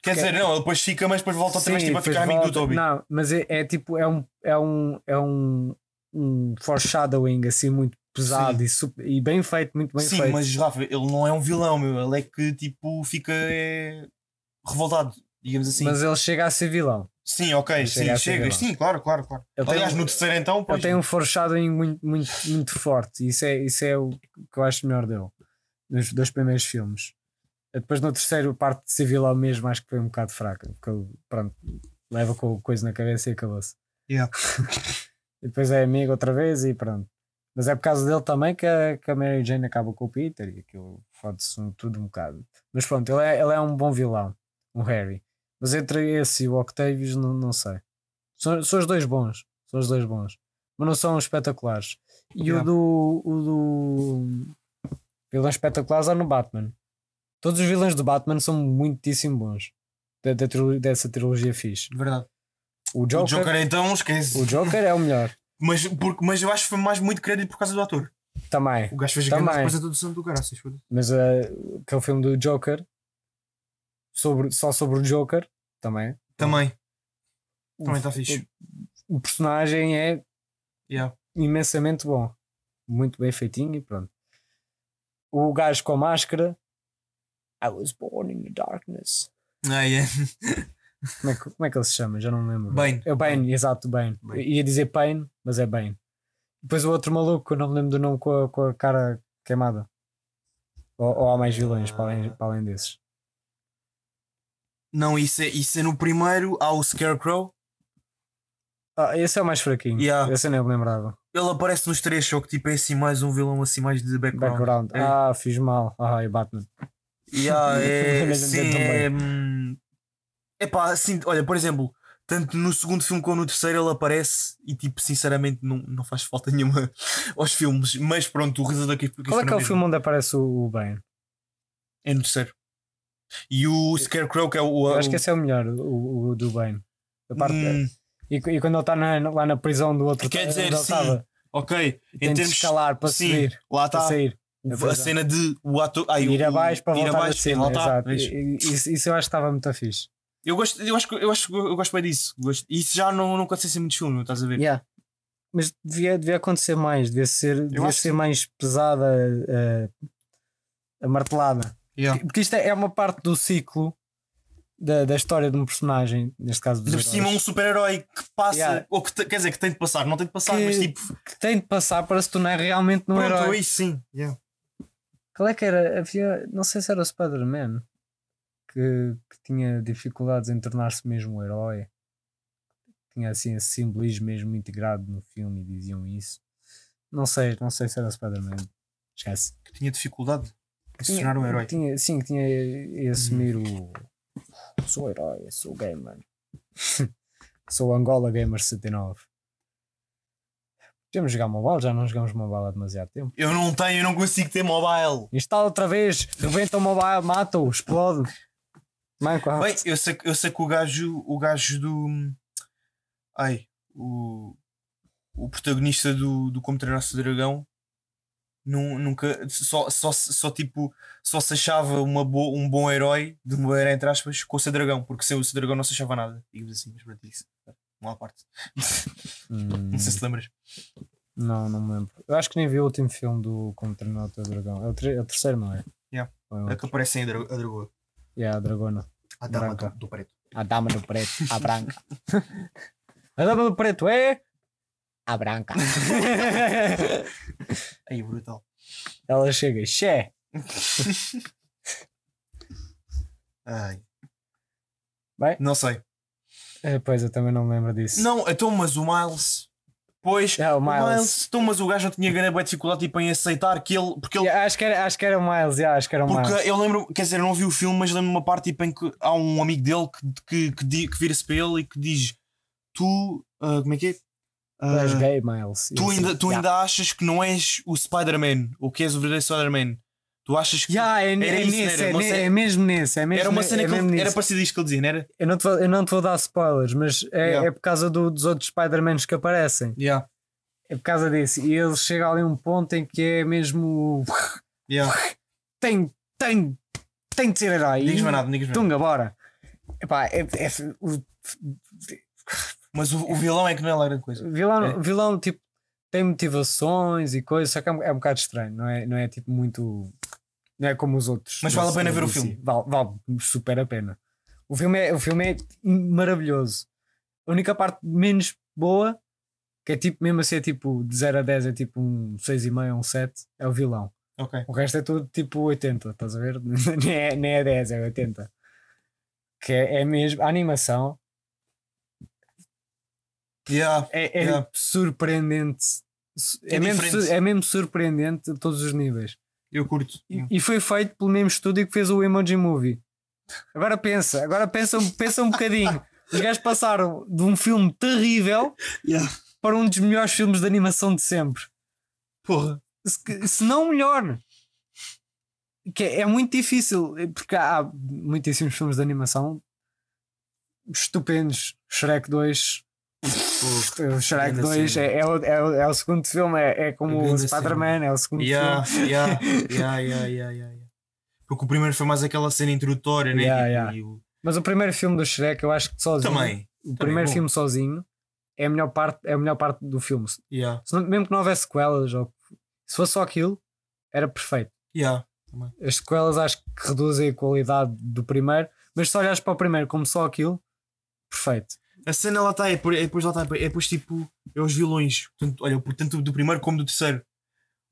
Quer dizer, não, ele depois fica, mas depois volta outra vez tipo, a depois ficar amigo do volta- Toby. Não, mas é, é tipo, é um, é um, é um, um foreshadowing assim muito pesado e, super- e bem feito, muito bem Sim, feito. mas Rafa, ele não é um vilão, meu. Ele é que tipo fica é, revoltado, digamos assim. Mas ele chega a ser vilão. Sim, ok, sim, chega. Sim, claro, claro, claro. Aliás, um- no terceiro então, pois. Ele tem um foreshadowing muito, muito, muito forte. Isso é, isso é o que eu acho melhor dele. Nos dois primeiros filmes. Depois no terceiro, a parte de ser vilão mesmo, acho que foi um bocado fraca. Porque ele, pronto, leva com a coisa na cabeça e acabou-se. Yeah. e depois é amigo outra vez e pronto. Mas é por causa dele também que a, que a Mary Jane acaba com o Peter e aquilo fode-se um- tudo um bocado. Mas pronto, ele é, ele é um bom vilão, um Harry. Mas entre esse e o Octavius, não, não sei. São, são os dois bons. São os dois bons. Mas não são espetaculares. E o Yeah. do. O do. Vilão espetacular está no Batman. Todos os vilões do Batman são muitíssimo bons. Da, da dessa trilogia fixe. Verdade. O O Joker, Joker então, esquece. o Joker é o melhor. Mas, porque, mas eu acho que foi mais muito crédito por causa do ator. Também. O gajo fez grande representação do caraças. Mas uh, aquele filme do Joker, sobre, só sobre o Joker, também. Também. O- Também está fixe. O, o personagem é Yeah. imensamente bom. Muito bem feitinho e pronto. O gajo com a máscara. I was born in the darkness. Ah, yeah. Como é que, como é que ele se chama? Já não me lembro. Bane. É o Bane, exato, Bane. Bane. Ia dizer Pain, mas é Bane. Depois o outro maluco, eu não me lembro do nome, com a, com a cara queimada. Ou, ou há mais vilões para, além, para além desses? Não, isso é, isso é no primeiro. Há o Scarecrow. Ah, esse é o mais fraquinho. Yeah. Esse eu nem me lembrava. Ele aparece nos três, só que tipo é assim mais um vilão assim mais de background. Background. É. Ah, fiz mal. Ah, e Batman. Yeah, é, sim, é, hum, epá, assim, olha, por exemplo, tanto no segundo filme como no terceiro ele aparece e tipo, sinceramente não, não faz falta nenhuma aos filmes, mas pronto, o realizador que Qual é que é o filme onde aparece o, Bane? É no terceiro. E o Scarecrow que é o... Eu acho que esse é o melhor, o, o do Bane. A parte, Hum, e, e quando ele está lá na prisão do outro Quer dizer, sim, estava, ok, tem em de termos... escalar para sim, subir, lá para está sair. a cena de o ator... Ai, ir abaixo para ir voltar abaixo, a cima. lá está, exato. vês? E- e- Isso, isso eu acho que estava muito fixe. Eu gosto, eu acho, eu acho eu gosto bem disso. Gosto. Isso já não, não acontece em muitos filmes, estás a ver? Yeah. Mas devia, devia acontecer mais, devia ser, devia que ser mais pesada eh, a martelada. Yeah. Porque isto é é uma parte do ciclo da, da história de um personagem, neste caso dos por cima, um heróis, super-herói que passa, Yeah. ou que te- quer dizer, que tem de passar, não tem de passar, Que- mas tipo, que tem de passar para se tornar realmente num pronto, herói. isso sim. Yeah. Qual é que era? Havia, não sei se era o Spider-Man que, que tinha dificuldades em tornar-se mesmo um herói. Tinha assim esse simbolismo mesmo integrado no filme e diziam isso. Não sei, não sei se era o Spider-Man. Esquece. Que tinha dificuldade se tornar um herói. Tinha, sim, que tinha e assumir o. Sou herói, sou gamer. sou Angola Gamer 79. Podemos jogar mobile, já não jogamos mobile há demasiado tempo. Eu não tenho, eu não consigo ter mobile. Instala outra vez, rebenta o mobile, mata-o, explode. Minecraft. Bem, eu sei, eu sei que o gajo, o gajo do. Ai, o, o protagonista do, do Como Treinar Seu Dragão nu- nunca. Só, só, só tipo. Só se achava uma bo, um bom herói, de um bom herói entre aspas, com o seu dragão, porque sem o seu dragão não se achava nada. Digamos assim, mas isso. Uma à parte. Hum, Não sei se te lembras. não, não me lembro. Eu acho que nem vi o último filme do Como Treinar o Teu Dragão. É o, é o terceiro, não é? Yeah. É É que aparece a, dra a dragoa. Yeah, a Dragona. A dama Branca. do, do preto. A dama do preto, a branca. A dama do preto é. A branca. Aí, brutal. Ela chega, xé. Ai. Bem. Não sei. É, pois eu também não me lembro disso. Não, então, mas o Miles. Pois, É, o o Miles. Miles. Então, mas o gajo não tinha grande dificuldade tipo, em aceitar que ele. Porque ele. Yeah, acho, que era, acho que era o Miles, yeah, acho que era o Porque Miles. eu lembro, quer dizer, eu não vi o filme, mas lembro-me uma parte tipo, em que há um amigo dele que, que, que, que vira-se para ele e que diz: Tu, ah, como é que é? Tu és Ah, gay, Miles. tu ainda, tu Yeah. ainda achas que não és o Spider-Man, ou que és o verdadeiro Spider-Man? Tu achas que. Yeah, é, Era é isso, nesse, era é, cena- é mesmo nesse. É mesmo, era uma cena é que ele, era parecido isto que ele dizia, não era? Eu não, te vou, eu não te vou dar spoilers, mas é, Yeah. é por causa do- dos outros Spider-Mans que aparecem. Yeah. É por causa disso. E ele chega ali a um ponto em que é mesmo. Yeah. Tem, tem, tem de ser herói. Digas E- mais nada, não digas mais nada. Tunga, bora. Epá, é, é, o Mas o, o vilão é que não é lá grande coisa. vilão, É. vilão tipo, tem motivações e coisas, só que é um, é um bocado estranho, não é, não é tipo muito. Não é como os outros. Mas vale a pena ver o filme. Vale, vale super a pena. O filme, é, o filme é maravilhoso. A única parte menos boa, que é tipo, mesmo assim, é tipo de 0 a 10, é tipo um 6,5 ou um 7, é o vilão. Ok. O resto é tudo tipo 80, estás a ver? nem, é, nem é 10, é 80. Que é, é mesmo. A animação Yeah. é, é Yeah. surpreendente. Su- É É, mesmo, é mesmo surpreendente a todos os níveis. Eu curto. E, e foi feito pelo mesmo estúdio que fez o Emoji Movie. Agora pensa, agora pensa, um- pensa um bocadinho. Os gajos passaram de um filme terrível Yeah. para um dos melhores filmes de animação de sempre. Porra. se, se não o melhor. Que é, é muito difícil, porque há muitíssimos filmes de animação estupendos. Shrek 2. O Shrek grande 2 cena. é, é, o, é, é o segundo filme, é, é como o Spider-Man, é o segundo Yeah, filme. yeah, yeah, yeah, yeah, yeah. Porque o primeiro foi mais aquela cena introdutória, né? Yeah, Tipo, yeah. o- Mas o primeiro filme do Shrek, eu acho que sozinho. Também. O primeiro bom. filme sozinho é a melhor parte, é a melhor parte do filme. Yeah, não- mesmo que não houvesse sequelas, ou se fosse só aquilo, era perfeito. yeah. As sequelas acho que reduzem a qualidade do primeiro, mas se olhares para o primeiro como só aquilo, perfeito. A cena lá está, é, é depois lá está, é depois tipo, é os vilões. Portanto, olha, portanto, do primeiro como do terceiro.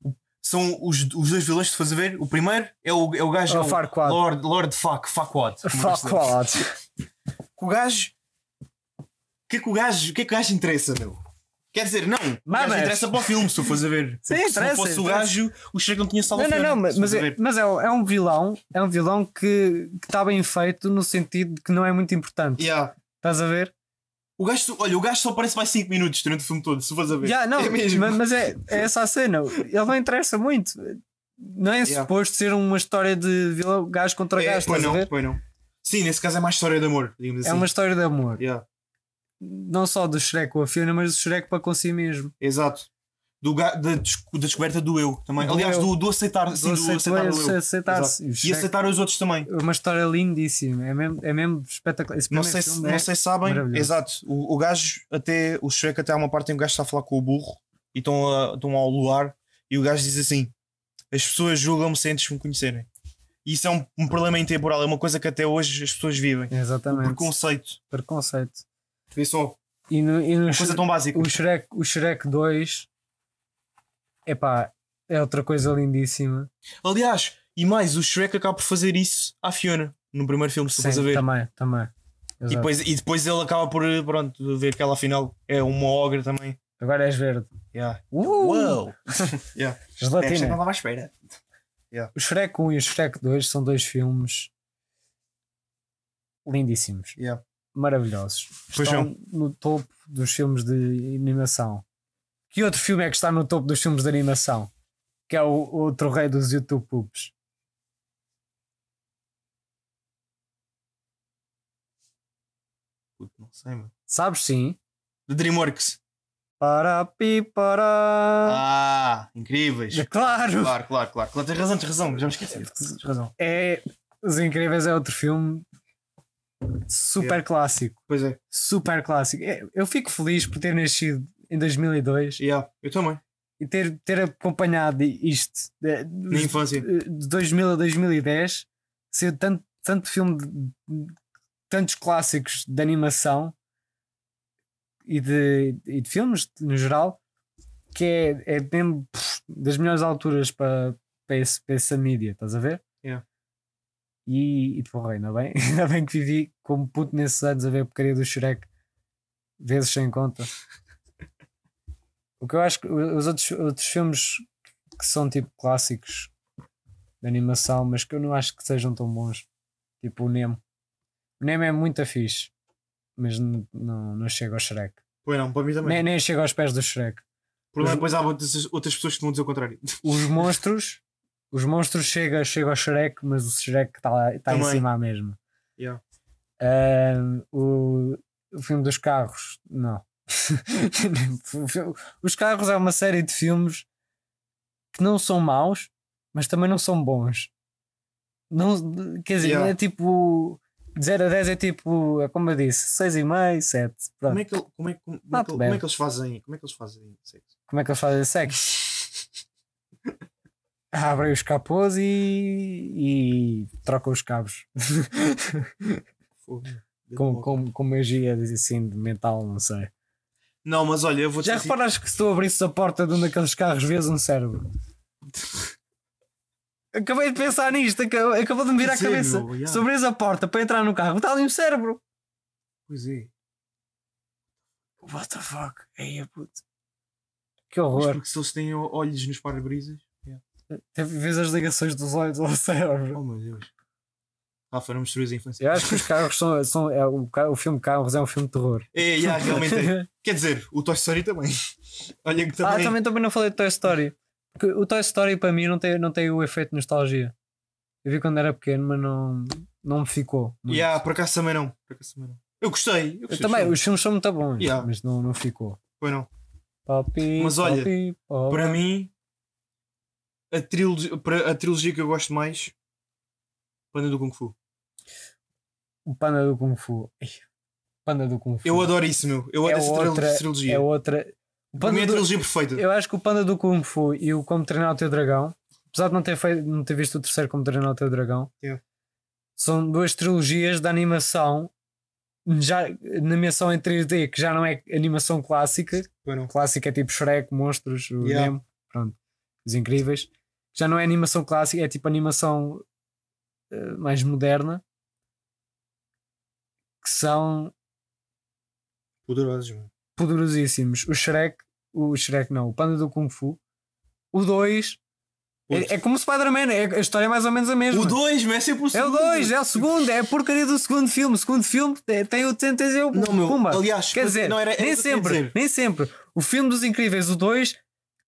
O- São os, os dois vilões que tu fazes a ver. O primeiro é o, é o gajo. É o o Farquaad. Lord, Lord Fuck, Fuckwad. como Fuck gosto de dizer. what? Que o gajo. O que é que o gajo. O que é que o gajo interessa, meu? Quer dizer, não. Mamas. interessa para o filme, se tu fores a ver. Sim, se não interessa, fosse o gajo, o Shrek não tinha salvo Não, não, não, mas, mas, é, mas é, é um vilão, é um vilão que está bem feito no sentido de que não é muito importante. Yeah. Estás a ver? O gajo, olha, o gajo só aparece mais 5 minutos durante o filme todo, se fores a ver. Já, não, é mesmo. mas, é, é essa a cena. Ele não interessa muito. Não é Yeah. suposto ser uma história de vilão, gajo contra É, gajo, pois não, pois não. Sim, nesse caso é mais história de amor, digamos assim. É uma história de amor. Yeah. Não só do Shrek com a Fiona, mas do Shrek para com si mesmo. Exato. Do, da, da descoberta do eu também. Do Aliás, eu. do, do aceitar, sim, do aceitar- aceitar o eu. aceitar-se. Exato. E o Shrek- aceitar os outros também. Uma história lindíssima. É mesmo, é mesmo espetacular. Não sei, se, não é- sei se sabem, exato. O, o gajo, até o Shrek, até há uma parte em que o gajo está a falar com o burro e estão, a- estão ao luar e o gajo diz assim: As pessoas julgam-me sem antes me conhecerem. E isso é um, um problema intemporal, é uma coisa que até hoje as pessoas vivem. Exatamente. Preconceito. Preconceito. Vê só, E no, e no uma coisa tão básica. o, Shrek, o Shrek 2 epá, é outra coisa lindíssima. Aliás, e mais, o Shrek acaba por fazer isso à Fiona no primeiro filme, se tu fores a Sim, ver. também, também. E depois, e depois ele acaba por pronto, ver que ela afinal é uma ogre também. Agora és verde. Yeah. Uh! Uou! yeah. Gelatina. estava à espera. O Shrek 1 e o Shrek 2 são dois filmes lindíssimos, Yeah. maravilhosos. Pois Estão no topo dos filmes de animação. Que outro filme é que está no topo dos filmes de animação? Que é o outro rei dos YouTube Poops. Puto, Não sei, mano. Sabes sim? The Dreamworks. Para pi para. Ah, incríveis. Claro! Claro, claro, claro. claro. Tens razão, tens razão. Já me esqueci. Tens razão. É Os Incríveis é outro filme super clássico. Pois é. Super clássico. É, Eu fico feliz por ter nascido em 2002 Yeah, eu também. e ter, ter acompanhado isto de, Na infância. de 2000 a 2010 ser tanto, tanto filme de, de- tantos clássicos de animação e de, e de filmes no geral que é, é mesmo pff, das melhores alturas para, para, esse, para essa mídia, estás a ver? Yeah. E, e porra, ainda bem, ainda bem que vivi como puto nesses anos a ver a porcaria do Shrek vezes sem conta. O que eu acho que os outros, outros filmes que são tipo clássicos de animação, mas que eu não acho que sejam tão bons, tipo o Nemo. O Nemo é muito fixe, mas não, não chega ao Shrek. Pois não, para mim também. Nem, nem chega aos pés do Shrek. O problema é depois há outras, outras pessoas que vão dizer o contrário. Os monstros, os monstros chega, chega ao Shrek, mas o Shrek está lá- está em cima mesmo. Yeah. O, o filme dos carros, não. Os carros é uma série de filmes que não são maus, mas também não são bons. Não, quer dizer, Yeah. é tipo de 0 a 10 é tipo, é como eu disse, 6,5, 7. Como Pronto. é, que, ele- como, é, como, como, é que, ele- bad. como é que eles fazem? Como é que eles fazem sexo? Como é que eles fazem sexo? Abrem os capôs e, e trocam os cabos com, com, com magia assim de mental, não sei. Não, mas olha, eu vou Já reparaste que se tu abrisse a porta de um daqueles carros, vês um cérebro? Acabei de pensar nisto, acabou, de me vir à Sim, cabeça. meu, yeah. Se abris a porta para entrar no carro, está ali um cérebro. Pois é. What the fuck? Ei, puto. Que Mas horror. porque se eles têm olhos nos para-brisas. Vês as ligações dos olhos ao cérebro. Oh meu Deus. Rafa, não misturei a infância. Eu acho que os carros são. são é, o, o filme Carros é um filme de terror. É, yeah, realmente é. Quer dizer, o Toy Story também. Olha que Ah, também. também, também não falei de Toy Story. Porque o Toy Story para mim não tem, não tem o efeito de nostalgia. Eu vi quando era pequeno, mas não, não me ficou. muito. Yeah, por acaso também não. Por acaso também não. Eu gostei. Eu Eu gostei também, do os filmes são muito bons, Yeah. mas não, não ficou. Foi não. Papi, Mas olha, papi, papi. Para mim, a trilogia, a trilogia que eu gosto mais, Panda do Kung Fu. O Panda do Kung Fu. Panda do Kung Fu. Eu adoro isso, meu. Eu é adoro essa outra, tril- trilogia. é outra. O Para mim é Panda a do, trilogia perfeita. eu acho que o Panda do Kung Fu e o Como Treinar o Teu Dragão, apesar de não ter, feito, não ter visto o terceiro Como Treinar o Teu Dragão, Yeah. são duas trilogias de animação já animação em 3D, que já não é animação clássica, não. clássica é tipo Shrek, Monstros, o Yeah. Nemo, pronto, os incríveis. Já não é animação clássica, é tipo animação eh, mais moderna, que são Poderosos, mano. poderosíssimos. O Shrek, o Shrek não, o Panda do Kung Fu, o 2 Putz. é, é como Spider-Man, é, a história é mais ou menos a mesma. O 2, mas é sempre o É o segundo. 2, é o segundo, é a porcaria do segundo filme. O segundo filme é- tem o Não, meu, Pumba. aliás, Quer dizer, não era- era nem sempre, nem sempre. O filme dos Incríveis, o 2,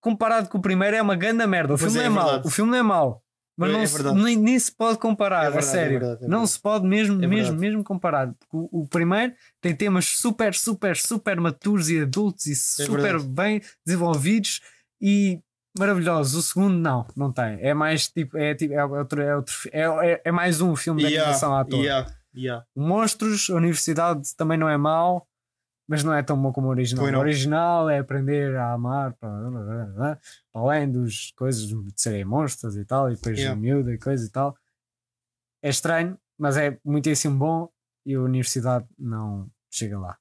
comparado com o primeiro, é uma grande merda. O Pois filme é, não é, é mau. O filme não é mau. Mas É- não é se- nem, nem se pode comparar, É verdade, a é sério. verdade, é não verdade. se pode mesmo, É mesmo, mesmo comparar. O, o primeiro tem temas super, super, super maturos e adultos e super bem desenvolvidos e maravilhosos. O segundo, não, não tem. É mais tipo, é, tipo, é, outro, é, outro, é, é, mais um filme de animação à toa. yeah, yeah. Monstros, a universidade também não é mau, mas não é tão bom como o original. O original é aprender a amar para, além das coisas de serem monstros e tal, e depois Yeah. miúda e coisa e tal. É estranho, mas é muitíssimo bom e a universidade não chega lá.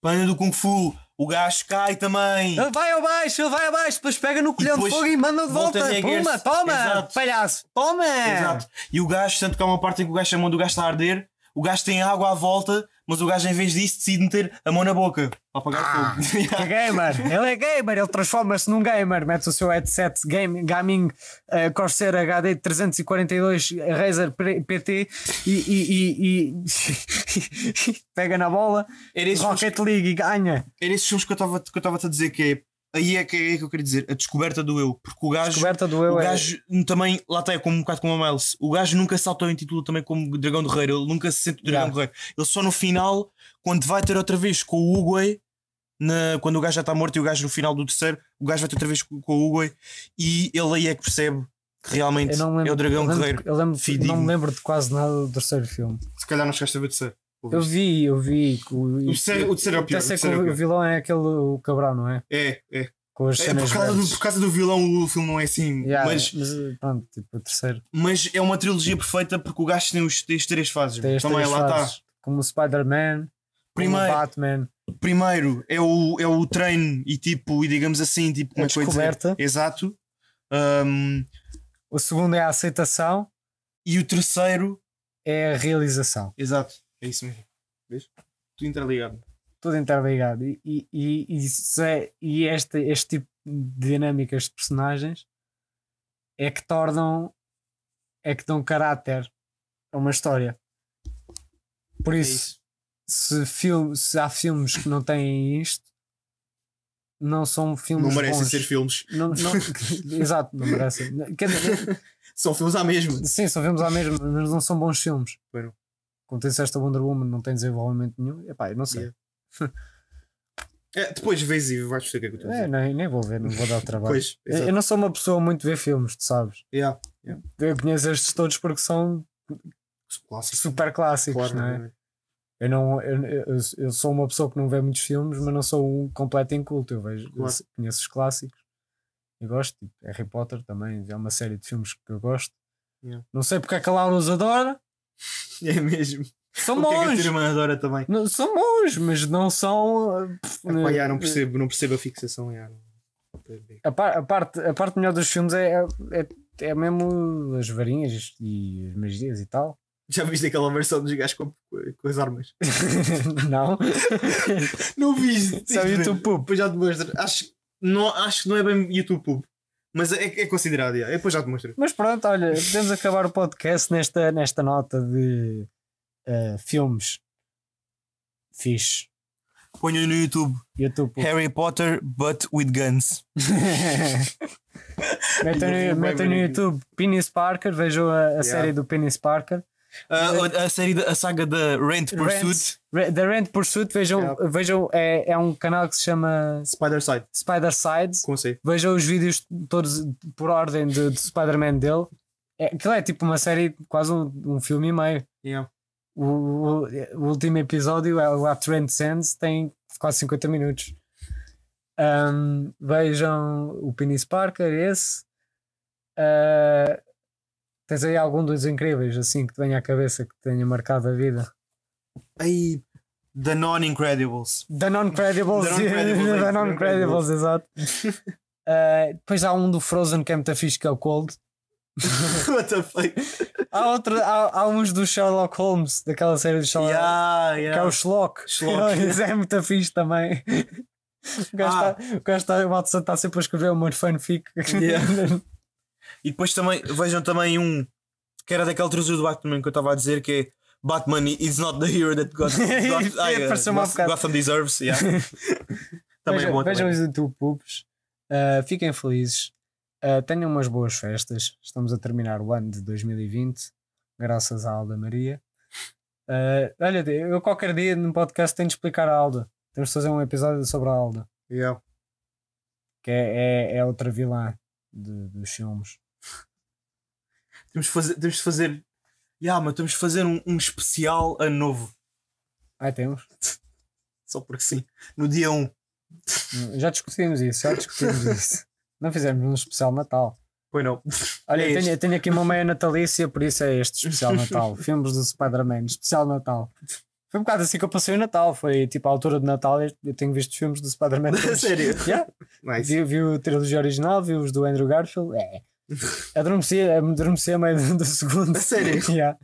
Panda do Kung Fu, o gajo cai também. Ele vai abaixo, ele vai abaixo, depois pega no colhão de fogo e manda de volta Puma, toma, Exato. palhaço, toma. Exato. E o gajo, tanto que há uma parte em que o gajo chama onde o gajo está a arder, o gajo tem água à volta, mas o gajo em vez disso decide meter a mão na boca para apagar Ah, o fogo. É gamer, ele é gamer, ele transforma-se num gamer, mete o seu headset game, gaming uh, Corsair HD 342 Razer PT e, e- e- e- pega na bola, Era esses filmes Rocket League e ganha. Era esses filmes que eu estava que eu estava a dizer que é. Aí é que é que eu queria dizer, a descoberta do eu. Porque o gajo. Descoberta do eu o é- gajo também, lá está, é como um bocado como a Miles. O gajo nunca se auto-intitula também como Dragão do Guerreiro. Ele nunca se sente o Dragão Yeah. do Guerreiro. Ele só no final, quando vai ter outra vez com o Uguay, na, quando o gajo já está morto e o gajo no final do terceiro, o gajo vai ter outra vez com, com o Uguay e ele aí é que percebe que realmente Eu não me é o Dragão eu lembro, Guerreiro. eu lembro- não me lembro de quase nada do terceiro filme. Se calhar não chegaste a ver o terceiro. Eu vi, eu vi. O, O terceiro, o terceiro é o pior. até sei O é o o pior. vilão é aquele o cabrão, não é? É, é. Com as É, por, causa do, por causa do vilão, o filme não é assim. Yeah, mas, mas pronto, tipo, o terceiro. mas é uma trilogia perfeita porque o gajo tem, os, tem as três fases. Tem as Também três lá está. fases, Como o Spider-Man, como o Primeiro, Batman. primeiro é o, é o treino e tipo, e digamos assim, tipo, como A é dizer? descoberta. Exato. Um, O segundo é a aceitação, e o terceiro, é a realização. exato, é isso mesmo. Vês? Tudo interligado. Tudo interligado. E, e, e, isso é- e este, este tipo de dinâmicas de personagens é que tornam, é que dão caráter a uma história. Por É isso, isso. se, filme, se há filmes que não têm isto, não são filmes Não merecem bons. ser filmes. Não, não, exato, não merecem. Dizer, São filmes à mesma. Sim, só vemos à mesma, mas não são bons filmes. Não. Como tem esta Wonder Woman, não tem desenvolvimento nenhum. Epá, eu não sei. Yeah. É, depois vês e vais perceber o que é que eu estou a É, dizer. nem, nem vou ver, não vou dar trabalho. Pois, eu, eu não sou uma pessoa muito ver filmes, tu sabes. Yeah. Eu conheço estes todos porque são Clássico. super clássicos, Claro, não é? é? Eu, não, eu, eu, eu sou uma pessoa que não vê muitos filmes, mas não sou um completo inculto. Eu vejo, Claro. conheço os clássicos e gosto. Tipo, Harry Potter também é uma série de filmes que eu gosto. Yeah. Não sei porque é que a Laura os adora. É mesmo. São O que é que a bons. irmã adora também? Não, são bons, mas não são. uh, pff, Epá, já, não, percebo, não percebo a fixação. já, A, par- a parte, a parte melhor dos filmes é, é, é mesmo as varinhas e as magias e tal. Já viste aquela versão dos gajos com, com as armas? não. Não viste? É o YouTube Pub. Depois já te mostro. Acho, não, acho que não é bem YouTube Pub. Mas é, é considerado, já. depois já te mostro. Mas pronto, olha, podemos acabar o podcast nesta, nesta nota de uh, filmes fixe. Ponho no YouTube YouTube. Harry Potter, but with guns. Metam no, metam no. YouTube Penis Parker, vejam a, a série do Penis Parker. A, a série, da- a saga da Rent Pursuit, The Rent Pursuit, vejam, Yeah. vejam é, é um canal que se chama Spider Side, Spider como sei. Vejam os vídeos todos por ordem de, de Spider-Man dele. É, aquilo é tipo uma série, quase um, um filme e meio. Yeah. O, o, o último episódio, é o A Trend Sands, tem quase 50 minutos. Um, vejam o Penis Parker, esse. Uh, tens aí algum dos incríveis assim que te venha à cabeça que tenha marcado a vida? Aí, The Non-Incredibles. The Non-Credibles. The Non-Credibles, é Non-Credibles, exato. Uh, depois há um do Frozen que é muito fixe, que é o Cold. What the fuck? Há, outro, há, há uns do Sherlock Holmes, daquela série do Sherlock Yeah, que é yeah. o. Schlock. Isso é muito fixe também. O gajo Ah. está o está- o Watson está sempre a escrever uma fanfic. Yeah. E depois também, vejam também um que era daquele tradutor do Batman que eu estava a dizer que é Batman is not the hero that God, God, ai, uh, Pareceu-me há Goth- bocado. Gotham deserves. Yeah. também é vejam bom. vejam também. os YouTube Pubs. Uh, fiquem felizes. Uh, tenham umas boas festas. Estamos a terminar o ano de 2020, graças à Alda Maria. Uh, olha, eu qualquer dia no podcast tenho de explicar a Alda. Temos de fazer um episódio sobre a Alda, Yeah. que é, é, é outra vilã de- dos filmes. Temos de fazer, temos de fazer, yeah, mas temos de fazer um, um especial ano novo. Ah, temos. Só porque sim. No dia 1. Já discutimos isso, já discutimos isso. Não fizemos um especial Natal. Pois não. Olha, É eu tenho, eu tenho aqui uma meia natalícia, por isso é este especial Natal. Filmes do Spider-Man, especial Natal. Foi um bocado assim que eu passei o Natal. Foi tipo a altura de Natal. eu- tenho visto filmes do Spider-Man. Sério? Yeah. Nice. Vi, vi o trilogia original, vi os do Andrew Garfield. É. Adormeci, adormeci a meio do, do segundo. A sério? Yeah.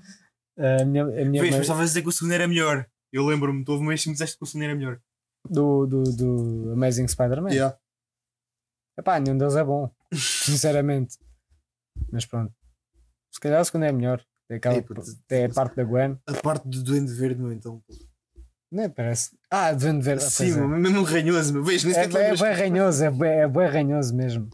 A minha, a minha Vês, mãe- mas estavas a dizer que o segundo era melhor. Eu lembro-me, tu houve um mês que me disseste que o segundo era melhor. do, do, do Amazing Spider-Man. Yeah. Epá, nenhum deles é bom, sinceramente. Mas pronto. Se calhar o segundo é melhor. É, aquela, puto. é a parte da Gwen. A parte do Duende Verde, meu, então. Não é? Parece. Ah, Duende Verde. ah, Sim, é. mesmo ranhoso, nem É, é, lembras. bem ranhoso, é bem, é bem ranhoso mesmo.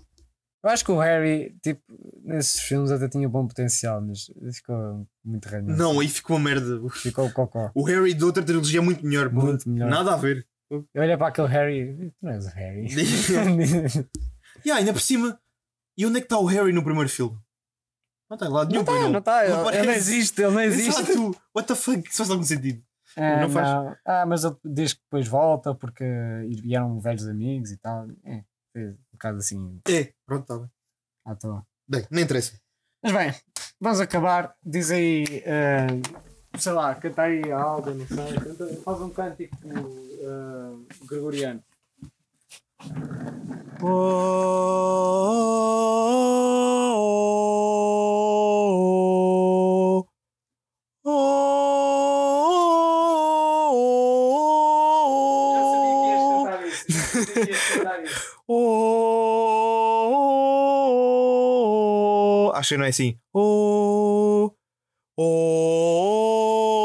Eu acho que o Harry, tipo, nesses filmes até tinha bom potencial, mas ficou muito ranhoso. Não, aí ficou uma merda. Ficou cocó. O Harry de outra trilogia é muito melhor. Muito melhor. Nada a ver. Eu olhei para aquele Harry. Tu não és o Harry. E ah, ainda por cima. E onde é que está o Harry no primeiro filme? Não está não nenhum, pois está, não está. Ele, ele não existe, ele não existe. Exato. What the fuck? Isso faz algum sentido. Ah, Não faz. não. Ah, mas ele diz que depois volta porque e eram velhos amigos e tal. É, fez bocado assim É, pronto, está bem. à toa. Bem, não interessa. Mas bem, vamos acabar. Diz aí, eh, sei lá, canta aí a Alda, não sei. Canta, faz um cântico eh, gregoriano. Já cantar isso. Oh, acho que não é assim. Oh, oh,